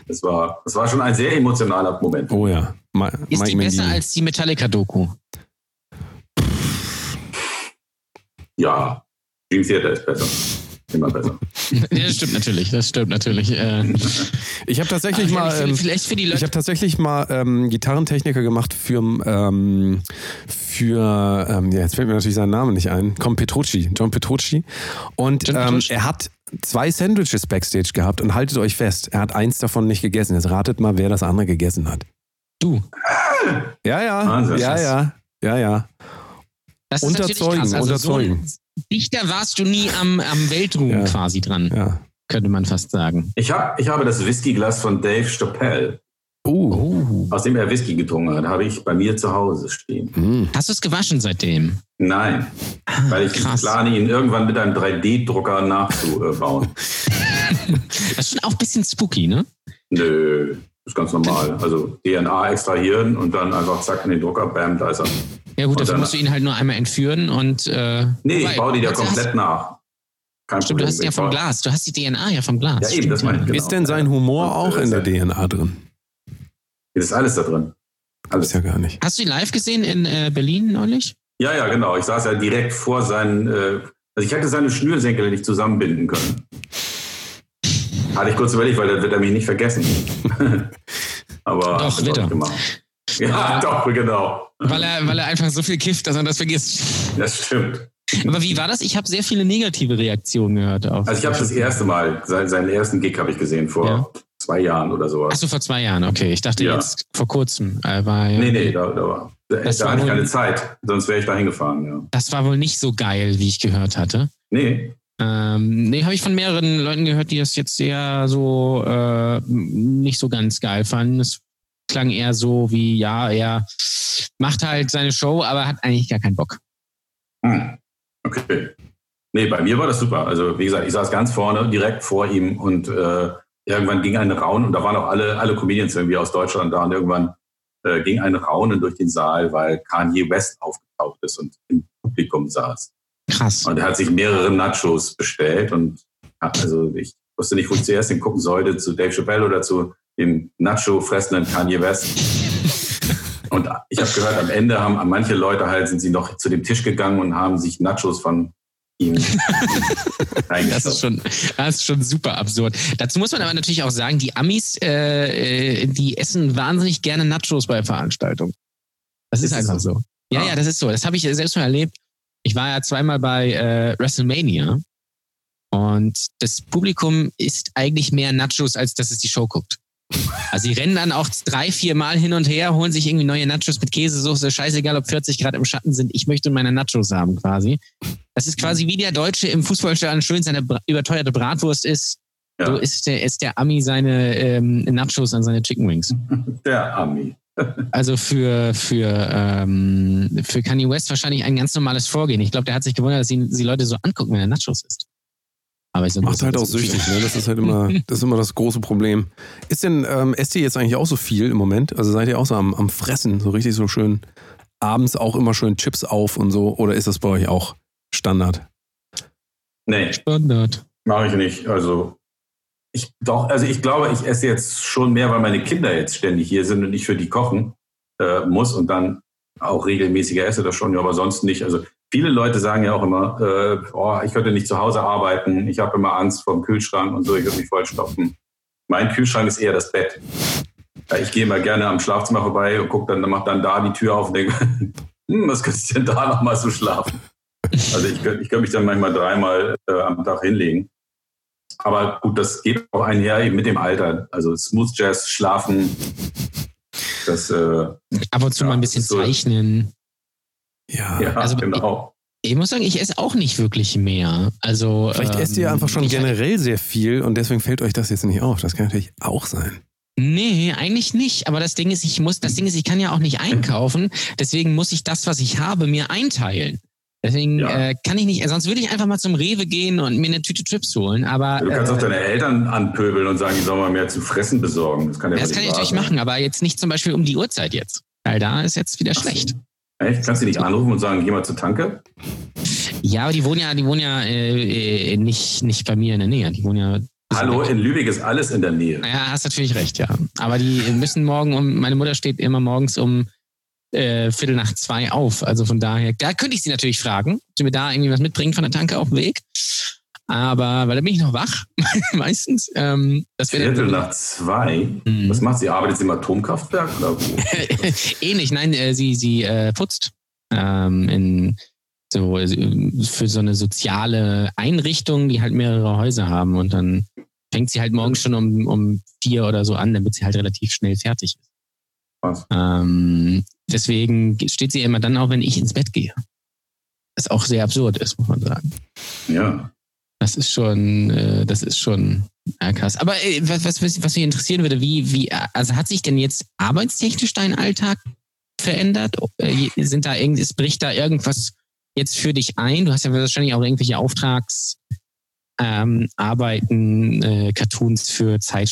das, war, das war schon ein sehr emotionaler Moment. oh ja, Ma Ist die besser als die Metallica-Doku? Ja, Dream Theater ist besser. Immer besser. ja, das stimmt natürlich, das stimmt natürlich. Äh, Ich habe tatsächlich aber mal... vielleicht, Ähm, Ich habe tatsächlich mal ähm, Gitarrentechniker gemacht für, ähm, für ähm, ja, jetzt fällt mir natürlich sein Name nicht ein, komm, Petrucci, John Petrucci. Und John ähm, Petrucci. er hat zwei Sandwiches backstage gehabt und haltet euch fest, er hat eins davon nicht gegessen. Jetzt ratet mal, wer das andere gegessen hat. du. Ja, ja, Wahnsinn. ja, ja, ja, ja. Das ist Unterzeugen. Also unterzeugen. So dichter warst du nie am, am Weltruhm Ja. quasi dran, ja. könnte man fast sagen. Ich, hab, ich habe das Whiskyglas von Dave Chappelle, Uh, Oh. aus dem er Whisky getrunken hat, habe ich bei mir zu Hause stehen. mm. Hast du es gewaschen seitdem? Nein, weil ich krass. plane, ihn irgendwann mit einem 3D-Drucker nachzubauen. Das ist schon auch ein bisschen spooky, ne? Nö, ist ganz normal. Also DNA extrahieren und dann einfach zack in den Drucker, bam, da ist er. Ja gut, Und dafür dann- musst du ihn halt nur einmal entführen und äh, Nee, ich baue die ja du hast- komplett nach. Kein Stimmt, du hast ihn ja vom baue- Glas. Du hast die DNA ja vom Glas. Ja, eben, Stimmt, das meine ich. Genau. Ist denn sein Humor auch äh, in der DNA drin? Das ist alles da drin. Ist Alles. ja gar nicht. Hast du ihn live gesehen in äh, Berlin neulich? Ja, ja, genau. Ich saß ja direkt vor seinen. Äh, also ich hätte seine Schnürsenkel nicht zusammenbinden können. Hatte ich kurz überlegt, weil dann wird er mich nicht vergessen. Aber Doch, wird er. gemacht. Ja, doch, genau. Weil er, weil er einfach so viel kifft, dass er das vergisst. Das stimmt. Aber wie war das? Ich habe sehr viele negative Reaktionen gehört auf. Also ich habe das erste Mal, seinen, seinen ersten Gig habe ich gesehen vor Ja. zwei Jahren oder sowas. Achso, vor zwei Jahren, okay. Ich dachte Ja. jetzt vor kurzem. Äh, war, ja, Nee, nee, da, da, war, da, Das da war hatte ich keine Zeit, sonst wäre ich da hingefahren, ja. Das war wohl nicht so geil, wie ich gehört hatte. Nee, Ähm, nee, habe ich von mehreren Leuten gehört, die das jetzt eher so äh, nicht so ganz geil fanden. Es klang eher so wie, ja, er macht halt seine Show, aber hat eigentlich gar keinen Bock. hm. okay. Nee, bei mir war das super. Also wie gesagt, ich saß ganz vorne, direkt vor ihm und äh, irgendwann ging ein Raunen und da waren auch alle, alle Comedians irgendwie aus Deutschland da und irgendwann äh, ging ein Raunen durch den Saal, weil Kanye West aufgetaucht ist und im Publikum saß. Krass. Und er hat sich mehrere Nachos bestellt und also ich wusste nicht, wo ich zuerst hingucken sollte, zu Dave Chappelle oder zu dem Nacho-fressenden Kanye West. Und ich habe gehört, am Ende haben manche Leute halt, sind sie noch zu dem Tisch gegangen und haben sich Nachos von ihm Das ist schon, das ist schon super absurd. Dazu muss man aber natürlich auch sagen, die Amis, äh, äh, die essen wahnsinnig gerne Nachos bei Veranstaltungen. Das ist, Ist einfach so? so. Ja, Ah. ja, das ist so. Das habe ich selbst mal erlebt. Ich war ja zweimal bei äh, WrestleMania und das Publikum isst eigentlich mehr Nachos, als dass es die Show guckt. Also sie rennen dann auch drei, vier Mal hin und her, holen sich irgendwie neue Nachos mit Käsesoße, scheißegal ob 40 Grad im Schatten sind, ich möchte meine Nachos haben quasi. Das ist quasi wie der Deutsche im Fußballstadion schön seine überteuerte Bratwurst isst. So Ja, isst der, isst der Ami seine ähm, Nachos an seine Chicken Wings. der Ami. Also für, für, ähm, für Kanye West wahrscheinlich ein ganz normales Vorgehen. Ich glaube, der hat sich gewundert, dass ihn die Leute so angucken, wenn er Nachos isst. Aber ich so, Macht halt auch süchtig, ne? Das ist halt immer, das ist immer das große Problem. Ist denn, ähm, esst ihr jetzt eigentlich auch so viel im Moment? Also seid ihr auch so am, am Fressen, so richtig so schön abends auch immer schön Chips auf und so? Oder ist das bei euch auch Standard? Nee, Standard. mache ich nicht. Also ich doch, also ich glaube, ich esse jetzt schon mehr, weil meine Kinder jetzt ständig hier sind und ich für die kochen äh, muss und dann auch regelmäßiger esse das schon, ja, aber sonst nicht. Also viele Leute sagen ja auch immer, äh, oh, ich könnte nicht zu Hause arbeiten, ich habe immer Angst vor dem Kühlschrank und so, ich würde mich vollstopfen. Mein Kühlschrank ist eher das Bett. Ich gehe mal gerne am Schlafzimmer vorbei und gucke dann, mach dann da die Tür auf und denke, hm, was könnte ich denn da noch mal so schlafen? Also ich könnte ich könnte mich dann manchmal dreimal äh, am Tag hinlegen. Aber gut, das geht auch einher eben mit dem Alter. Also Smooth Jazz, Schlafen, das, äh, Ab und zu Ja, mal ein bisschen so. zeichnen. Ja. ja, Also- genau. Ich muss sagen, ich esse auch nicht wirklich mehr. Also Vielleicht ähm, esst ihr einfach schon generell sehr viel und deswegen fällt euch das jetzt nicht auf. Das kann natürlich auch sein. Nee, eigentlich nicht. Aber das Ding ist, ich muss, das Ding ist, ich kann ja auch nicht einkaufen. Deswegen muss ich das, was ich habe, mir einteilen. Deswegen Ja. äh, kann ich nicht, sonst würde ich einfach mal zum Rewe gehen und mir eine Tüte Chips holen. Aber Du kannst äh, auch deine Eltern anpöbeln und sagen, die sollen mal mehr zu fressen besorgen. Das kann ja das kann ich natürlich machen, aber jetzt nicht zum Beispiel um die Uhrzeit jetzt. Weil da ist jetzt wieder schlecht. sein. Echt? Kannst du nicht anrufen und sagen, geh mal zur Tanke? Ja, aber die wohnen ja, die wohnen ja äh, äh, nicht, nicht bei mir in der Nähe. Die wohnen ja. Hallo, in Lübeck ist alles in der Nähe. Ja, hast natürlich recht, ja. Aber die müssen morgen um, meine Mutter steht immer morgens um äh, Viertel nach zwei auf. Also von daher, da könnte ich sie natürlich fragen, ob sie mir da irgendwie was mitbringt von der Tanke auf dem Weg. Aber, weil da bin ich noch wach, meistens. Ähm, das wäre Viertel nach zwei. Mhm. Was macht sie? Arbeitet sie im Atomkraftwerk oder? Ähnlich, nein, äh, sie, sie äh, putzt ähm, in so für so eine soziale Einrichtung, die halt mehrere Häuser haben und dann fängt sie halt morgens schon um, um vier oder so an, damit sie halt relativ schnell fertig ist. Was? Ähm, deswegen steht sie immer dann auch, wenn ich ins Bett gehe. Was auch sehr absurd ist, muss man sagen. Ja. Das ist schon, äh, das ist schon ja, krass. Aber äh, was, was, was mich interessieren würde, wie, wie, also hat sich denn jetzt arbeitstechnisch dein Alltag verändert? Äh, sind da irgendwie, es bricht da irgendwas jetzt für dich ein? Du hast ja wahrscheinlich auch irgendwelche Auftrags, ähm, Arbeiten, äh, Cartoons für Zeit,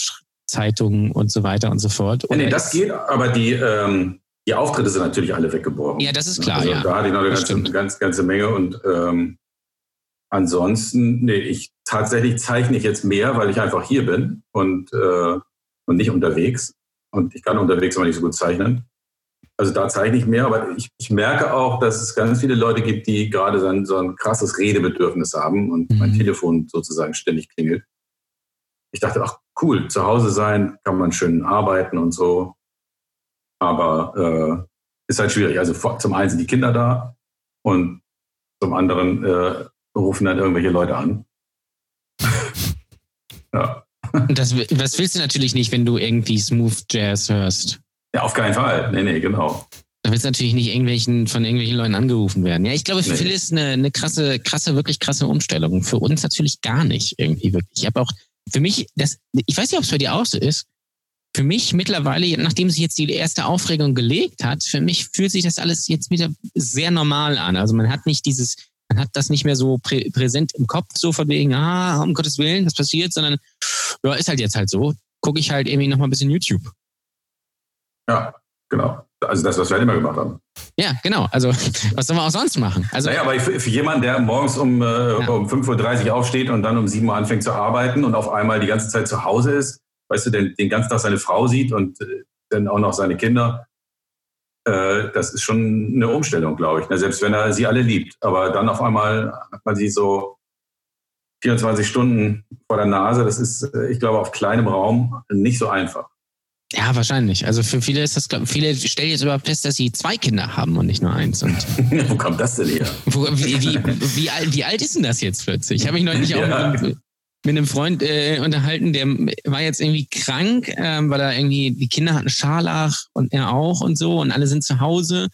Zeitungen und so weiter und so fort. Nee, nee, Oder das geht, aber die, ähm, die Auftritte sind natürlich alle weggebrochen. Ja, das ist klar, Also ja. da hatte ich noch eine ganze, stimmt. ganz, ganze Menge und ähm, ansonsten, nee, ich tatsächlich zeichne ich jetzt mehr, weil ich einfach hier bin und, äh, und nicht unterwegs. Und ich kann unterwegs aber nicht so gut zeichnen. Also da zeichne ich mehr, aber ich, ich merke auch, dass es ganz viele Leute gibt, die gerade so ein, so ein krasses Redebedürfnis haben und mein Mhm. Telefon sozusagen ständig klingelt. Ich dachte, ach cool, zu Hause sein, kann man schön arbeiten und so. Aber äh, ist halt schwierig. Also zum einen sind die Kinder da und zum anderen äh, rufen dann irgendwelche Leute an. ja. das, das willst du natürlich nicht, wenn du irgendwie Smooth Jazz hörst. Ja, auf keinen Fall. Nee, nee, genau. Da willst du natürlich nicht irgendwelchen, von irgendwelchen Leuten angerufen werden. Ja, ich glaube, für Nee. viele ist eine, eine krasse, krasse, wirklich krasse Umstellung. Für uns natürlich gar nicht irgendwie wirklich. Ich habe auch, für mich, das, ich weiß nicht, ob es bei dir auch so ist. Für mich mittlerweile, nachdem sich jetzt die erste Aufregung gelegt hat, für mich fühlt sich das alles jetzt wieder sehr normal an. Also man hat nicht dieses, man hat das nicht mehr so prä präsent im Kopf, so von wegen, ah, um Gottes Willen, das passiert, sondern ja, ist halt jetzt halt so. Gucke ich halt irgendwie noch mal ein bisschen YouTube. Ja, genau. Also das, was wir halt immer gemacht haben. Ja, genau. Also, was soll man auch sonst machen? Also, Naja, aber für, für jemanden, der morgens um, äh, Ja. um 5.30 Uhr aufsteht und dann um 7 Uhr anfängt zu arbeiten und auf einmal die ganze Zeit zu Hause ist, weißt du, den, den ganzen Tag seine Frau sieht und äh, dann auch noch seine Kinder, äh, das ist schon eine Umstellung, glaube ich. Ne? Selbst wenn er sie alle liebt. Aber dann auf einmal hat man sie so 24 Stunden vor der Nase. Das ist, äh, ich glaube, auf kleinem Raum nicht so einfach. Ja, wahrscheinlich. Also für viele ist das, viele stellen jetzt überhaupt fest, dass sie zwei Kinder haben und nicht nur eins. Und Wo kommt das denn her? wo, wie, wie, wie, alt, wie alt ist denn das jetzt plötzlich? Ich habe mich neulich auch Ja. mit, mit einem Freund äh, unterhalten, der war jetzt irgendwie krank, ähm, weil er irgendwie, die Kinder hatten Scharlach und er auch und so und alle sind zu Hause.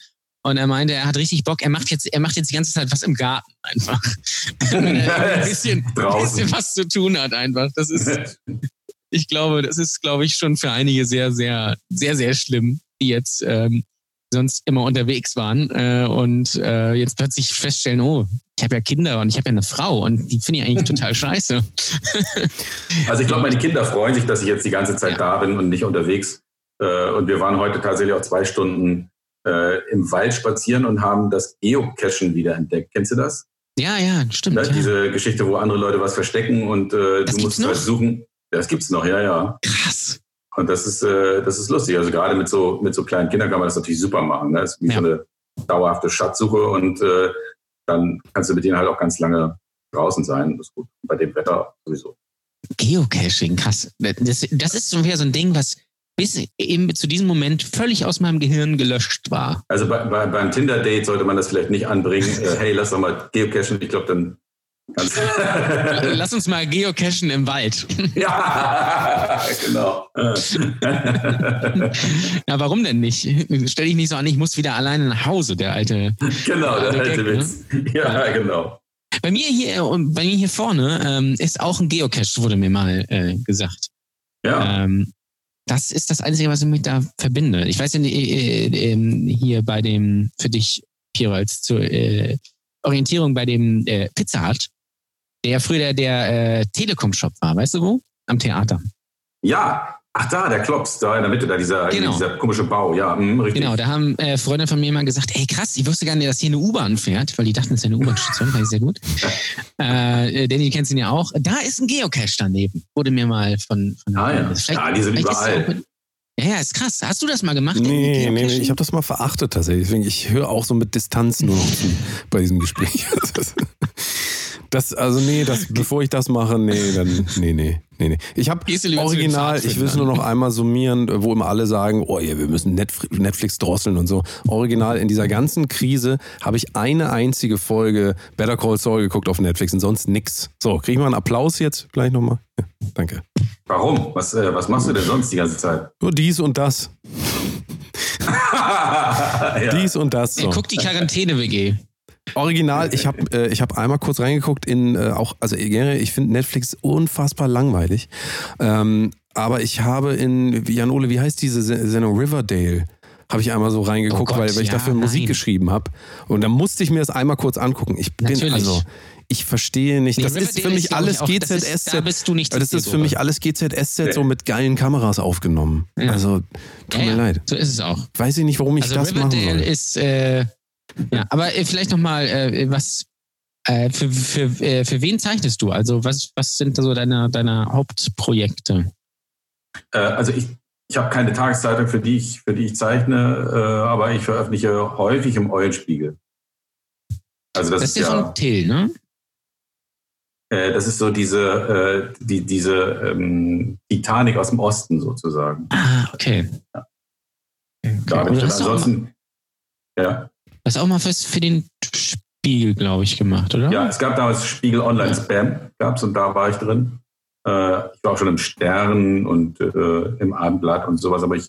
Und er meinte, er hat richtig Bock, er macht jetzt, er macht jetzt die ganze Zeit was im Garten einfach. Ein bisschen, bisschen was zu tun hat einfach. Das ist, ich glaube, das ist, glaube ich, schon für einige sehr, sehr, sehr, sehr schlimm, die jetzt ähm, sonst immer unterwegs waren äh, und äh, jetzt plötzlich feststellen, oh, ich habe ja Kinder und ich habe ja eine Frau und die finde ich eigentlich total scheiße. Also ich glaube, meine Kinder freuen sich, dass ich jetzt die ganze Zeit Ja. da bin und nicht unterwegs. Äh, Und wir waren heute tatsächlich auch zwei Stunden äh, im Wald spazieren und haben das Geocachen wieder entdeckt. Kennst du das? Ja, ja, stimmt. Ja. Diese Geschichte, wo andere Leute was verstecken und äh, du musst halt noch? suchen. Das gibt's noch, ja, ja. Krass. Und das ist, äh, das ist lustig. Also gerade mit so, mit so kleinen Kindern kann man das natürlich super machen. Ne? Das ist wie Ja. so eine dauerhafte Schatzsuche und äh, dann kannst du mit denen halt auch ganz lange draußen sein. Das ist gut. Bei dem Wetter sowieso. Geocaching, krass. Das, das ist so ein Ding, was bis eben zu diesem Moment völlig aus meinem Gehirn gelöscht war. Also bei, bei, beim Tinder-Date sollte man das vielleicht nicht anbringen. Äh, hey, lass doch mal geocachen. Ich glaube, dann kannst Lass uns mal geocachen im Wald. Ja, genau. Ja, warum denn nicht? Stell dich nicht so an, ich muss wieder alleine nach Hause, der alte. genau, der Also alte ne? Witz. Ja, genau. Bei mir hier, bei mir hier vorne ähm, ist auch ein Geocache, wurde mir mal äh, gesagt. Ja, Ähm, das ist das Einzige, was ich mit da verbinde. Ich weiß ja, äh, äh, ähm, hier bei dem, für dich, Piero, als zur äh, Orientierung bei dem äh, Pizza Hut, der früher der, der äh, Telekom-Shop war, weißt du wo? Am Theater. ja. Ach da, der Klops, da in der Mitte, da dieser, Genau. dieser komische Bau. Ja, mh, richtig. Genau, da haben äh, Freunde von mir mal gesagt, ey krass, ich wusste gar nicht, dass hier eine U-Bahn fährt, weil die dachten, es ist eine U-Bahn-Station, fand ich sehr gut. Äh, Danny, du kennst ihn ja auch. Da ist ein Geocache daneben, wurde mir mal von... von Ah, ja. Ja, die sind überall. Ja, ja, ist krass. Hast du das mal gemacht? Nee, nee, nee, ich habe das mal verachtet tatsächlich. Deswegen, ich höre auch so mit Distanz nur noch bei diesem Gespräch. Das, also nee, das, bevor ich das mache, nee, dann, nee, nee, nee, nee. Ich habe original, ich will es nur noch einmal summieren, wo immer alle sagen, oh ja, wir müssen Netf- Netflix drosseln und so. Original, in dieser ganzen Krise habe ich eine einzige Folge Better Call Saul geguckt auf Netflix und sonst nix. So, kriegen wir einen Applaus jetzt gleich nochmal? Ja, danke. Warum? Was, äh, was machst du denn sonst die ganze Zeit? Nur dies und das. ja. Dies und das. So. guck die Quarantäne-WG. Original, ich habe äh, ich hab einmal kurz reingeguckt in äh, auch, also ich finde Netflix unfassbar langweilig. Ähm, aber ich habe in, Jan Ole, wie heißt diese Se- Sendung Riverdale? Habe ich einmal so reingeguckt, Oh Gott, weil, weil ich ja, dafür Musik nein. geschrieben habe. Und da musste ich mir das einmal kurz angucken. Ich bin Natürlich. also, ich verstehe nicht. Nee, das ist Riverdale für mich ist, alles auch- das ist- GZSZ. da bist du nicht das ist für mich alles GZSZ so mit geilen Kameras aufgenommen. Ja. Also, tut Ja, mir ja, leid. So ist es auch. Weiß ich nicht, warum ich Also das machen Riverdale soll. ist, äh, ja, aber äh, vielleicht nochmal, äh, was, äh, für, für, äh, für wen zeichnest du? Also was, was sind da so deine, deine Hauptprojekte? Äh, also ich, ich habe keine Tageszeitung, für die ich, für die ich zeichne, äh, aber ich veröffentliche häufig im Eulenspiegel. Also das, Das ist ja von Till, ne? äh, das ist so diese, die, diese ähm, Titanic aus dem Osten sozusagen. Ah, okay. Ja. Okay. Da ich dann ansonsten, ja, hast auch mal was für den Spiegel, glaube ich, gemacht, oder? ja, es gab damals Spiegel Online Spam, gab's und da war ich drin. Äh, ich war auch schon im Stern und äh, im Abendblatt und sowas, aber ich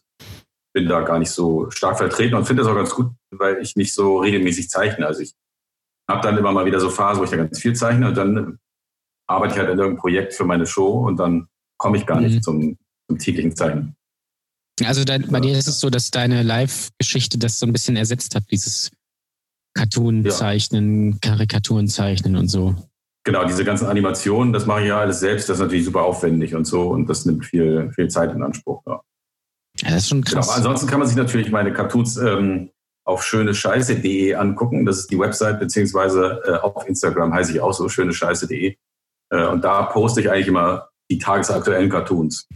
bin da gar nicht so stark vertreten und finde das auch ganz gut, weil ich nicht so regelmäßig zeichne. Also ich habe dann immer mal wieder so Phasen, wo ich da ganz viel zeichne und dann arbeite ich halt an irgendeinem Projekt für meine Show und dann komme ich gar nicht Mhm. zum, zum täglichen Zeichnen. Also dein, bei dir ist es so, dass deine Live-Geschichte das so ein bisschen ersetzt hat, dieses Cartoon-Zeichnen, Karikaturen zeichnen und so. Genau, diese ganzen Animationen, das mache ich ja alles selbst, das ist natürlich super aufwendig und so und das nimmt viel, viel Zeit in Anspruch. Ja. Ja, das ist schon Genau. krass. Ansonsten kann man sich natürlich meine Cartoons ähm, auf schönescheiße.de angucken. Das ist die Website, beziehungsweise äh, auf Instagram heiße ich auch so, schönescheiße.de. Äh, und da poste ich eigentlich immer die tagesaktuellen Cartoons.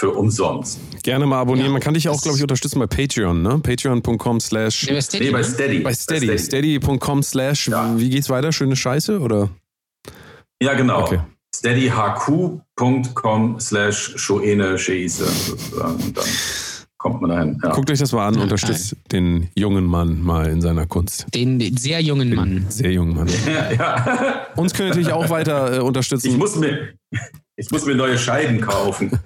Für umsonst. Gerne mal abonnieren. Ja, Man kann dich auch, glaube ich, unterstützen bei Patreon, ne? Patreon.com slash. Nee, bei Steady, Nee, bei ne? Steady. Bei Steady. Steady.com slash. Ja. Wie geht's weiter? Schöne Scheiße oder? Ja, genau. Okay. steadyhq.com slash schoene scheise sozusagen. Und dann kommt man dahin. Ja. Guckt euch das mal an, Ja, unterstützt den jungen Mann mal in seiner Kunst. Den, den sehr jungen Mann. Sehr jungen Mann. Ja, ja. Uns könnt ihr natürlich auch weiter äh, unterstützen. Ich muss mir, ich muss mir neue Scheiden kaufen.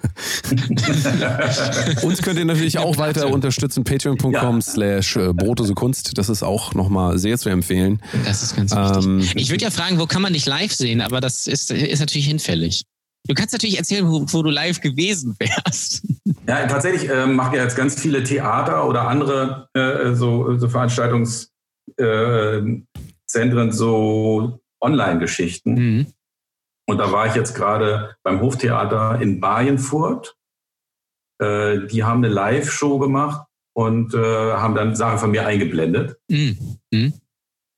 Uns könnt ihr natürlich auch weiter unterstützen. Patreon.com Ja. slash äh, Brotose Kunst. Das ist auch nochmal sehr zu empfehlen. Das ist ganz wichtig. Ähm, ich würde ja fragen, wo kann man dich live sehen, aber das ist, ist natürlich hinfällig. Du kannst natürlich erzählen, wo, wo du live gewesen wärst. Ja, tatsächlich ähm, machen ja jetzt ganz viele Theater oder andere äh, so, so Veranstaltungszentren so Online-Geschichten. Mhm. Und da war ich jetzt gerade beim Hoftheater in Bayenfurt. Äh, die haben eine Live-Show gemacht und äh, haben dann Sachen von mir eingeblendet. Mhm. Mhm.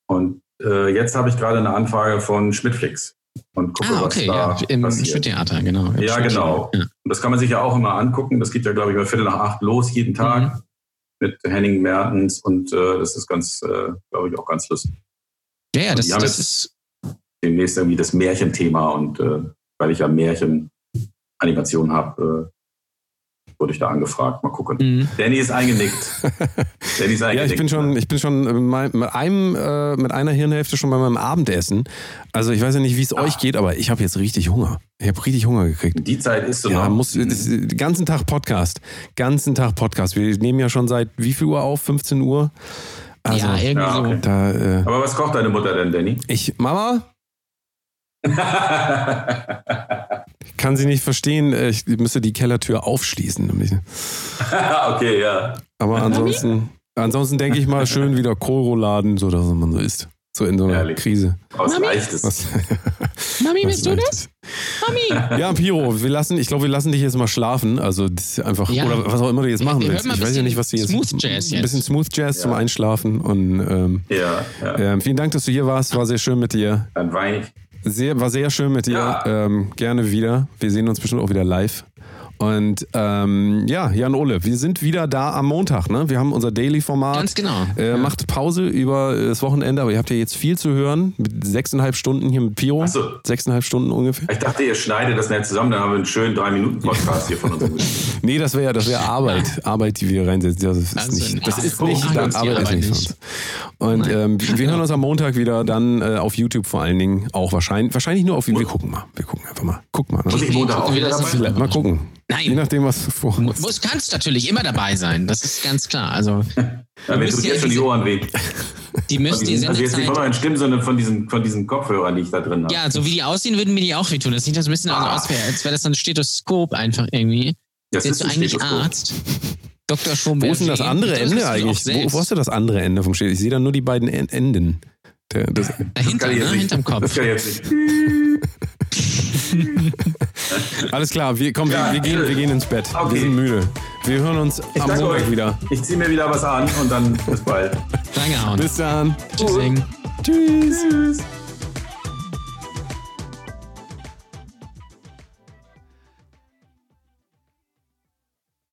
Und äh, jetzt habe ich gerade eine Anfrage von Schmidtflix und gucke, Ah, okay, was da ja. Im passiert. Schultheater, genau. Im Ja, genau. Ja. Und das kann man sich ja auch immer angucken. Das geht ja, glaube ich, bei Viertel nach acht los jeden Tag Mhm. mit Henning Mertens und äh, das ist ganz, äh, glaube ich, auch ganz lustig. Ja, ja, das, das ist. Demnächst irgendwie das Märchenthema und äh, weil ich ja Märchen-Animation habe, äh, wurde ich da angefragt. Mal gucken. Mhm. Danny ist eingenickt. Danny ist eingenickt. Ja, ich bin schon, ich bin schon mit mit einem, äh, mit einer Hirnhälfte schon bei meinem Abendessen. Also ich weiß ja nicht, wie es Ah. euch geht, aber ich habe jetzt richtig Hunger. Ich habe richtig Hunger gekriegt. Die Zeit ist so Ja, noch. muss, das, den ganzen Tag Podcast. Ganzen Tag Podcast. Wir nehmen ja schon seit wie viel Uhr auf? 15 Uhr? Also, ja, irgendwie ja, okay. da, äh, Aber was kocht deine Mutter denn, Danny? ich, Mama, kann sie nicht verstehen, äh, ich müsste die Kellertür aufschließen. okay, ja. Aber ansonsten, ansonsten denke ich mal schön wieder Kohlrouladen, so dass man so isst. So in so einer Herrlich. Krise. Was Mami? Leichtes. Was, Mami, bist du das? Mami! Ja, Piro, wir lassen, ich glaube, wir lassen dich jetzt mal schlafen. Also das ist einfach, Ja. oder was auch immer du jetzt machen Wir willst. Ich ein weiß ja nicht, was du jetzt. Smooth Jazz Ein jetzt. bisschen Smooth Jazz Ja. zum Einschlafen. Und ähm, Ja, ja. ähm, vielen Dank, dass du hier warst. War sehr schön mit dir. Dann weine ich. Sehr, war sehr schön mit dir. Ja. Ähm, gerne wieder. Wir sehen uns bestimmt auch wieder live. Und ähm, ja, Jan Ole, wir sind wieder da am Montag. Ne? Wir haben unser Daily-Format. Ganz genau. Äh, Ja. Macht Pause über das Wochenende, aber ihr habt ja jetzt viel zu hören. Mit sechseinhalb Stunden hier mit Piro. Ach so. Sechseinhalb Stunden ungefähr. Ich dachte, ihr schneidet das nicht zusammen, dann haben wir einen schönen Drei-Minuten-Podcast hier von uns. Nee, das wäre ja, das wäre Arbeit. Arbeit, die wir reinsetzen. Das ist Also, nicht, das ist so, nicht, dann Arbeit ist nicht nicht. uns. Und ähm, wir hören uns am Montag wieder, dann äh, auf YouTube vor allen Dingen auch wahrscheinlich, wahrscheinlich nur auf Wir gucken mal. Wir gucken einfach mal. Guck mal. Ne? ich Montag auch Wie wieder? Mal gucken. Nein. Je nachdem, was du vor. Mu- Muss kannst natürlich immer dabei sein, das ist ganz klar. Also Ja, mir tut jetzt schon die Ohren weh. die müsst ihr diesen, also jetzt nicht von Sendezeit. meinen Stimmen, sondern von diesen, von diesen Kopfhörern, die ich da drin habe. Ja, so wie die aussehen, würden mir die auch wehtun. Das sieht das ein bisschen also Ah. aus, als wäre das so ein Stethoskop einfach irgendwie. das Jetzt ist ein eigentlich Stethoskop. Arzt. Dr. Wo Schomberg. ist denn das andere Ende eigentlich? Wo, wo hast du das andere Ende vom Schild? Ich sehe da nur die beiden En- Enden. Der, das, Dahinter, kann ich jetzt ne? nicht. Hinterm Das Kopf. kann ich jetzt nicht. alles klar, wir, komm, wir, Ja, wir, gehen, wir gehen ins Bett. Wir Okay. sind müde. Wir hören uns Ich am danke Montag euch. wieder. Ich ziehe mir wieder was an und dann bis bald. Reingehauen. Bis dann. Tschüssing. Tschüss. Tschüss.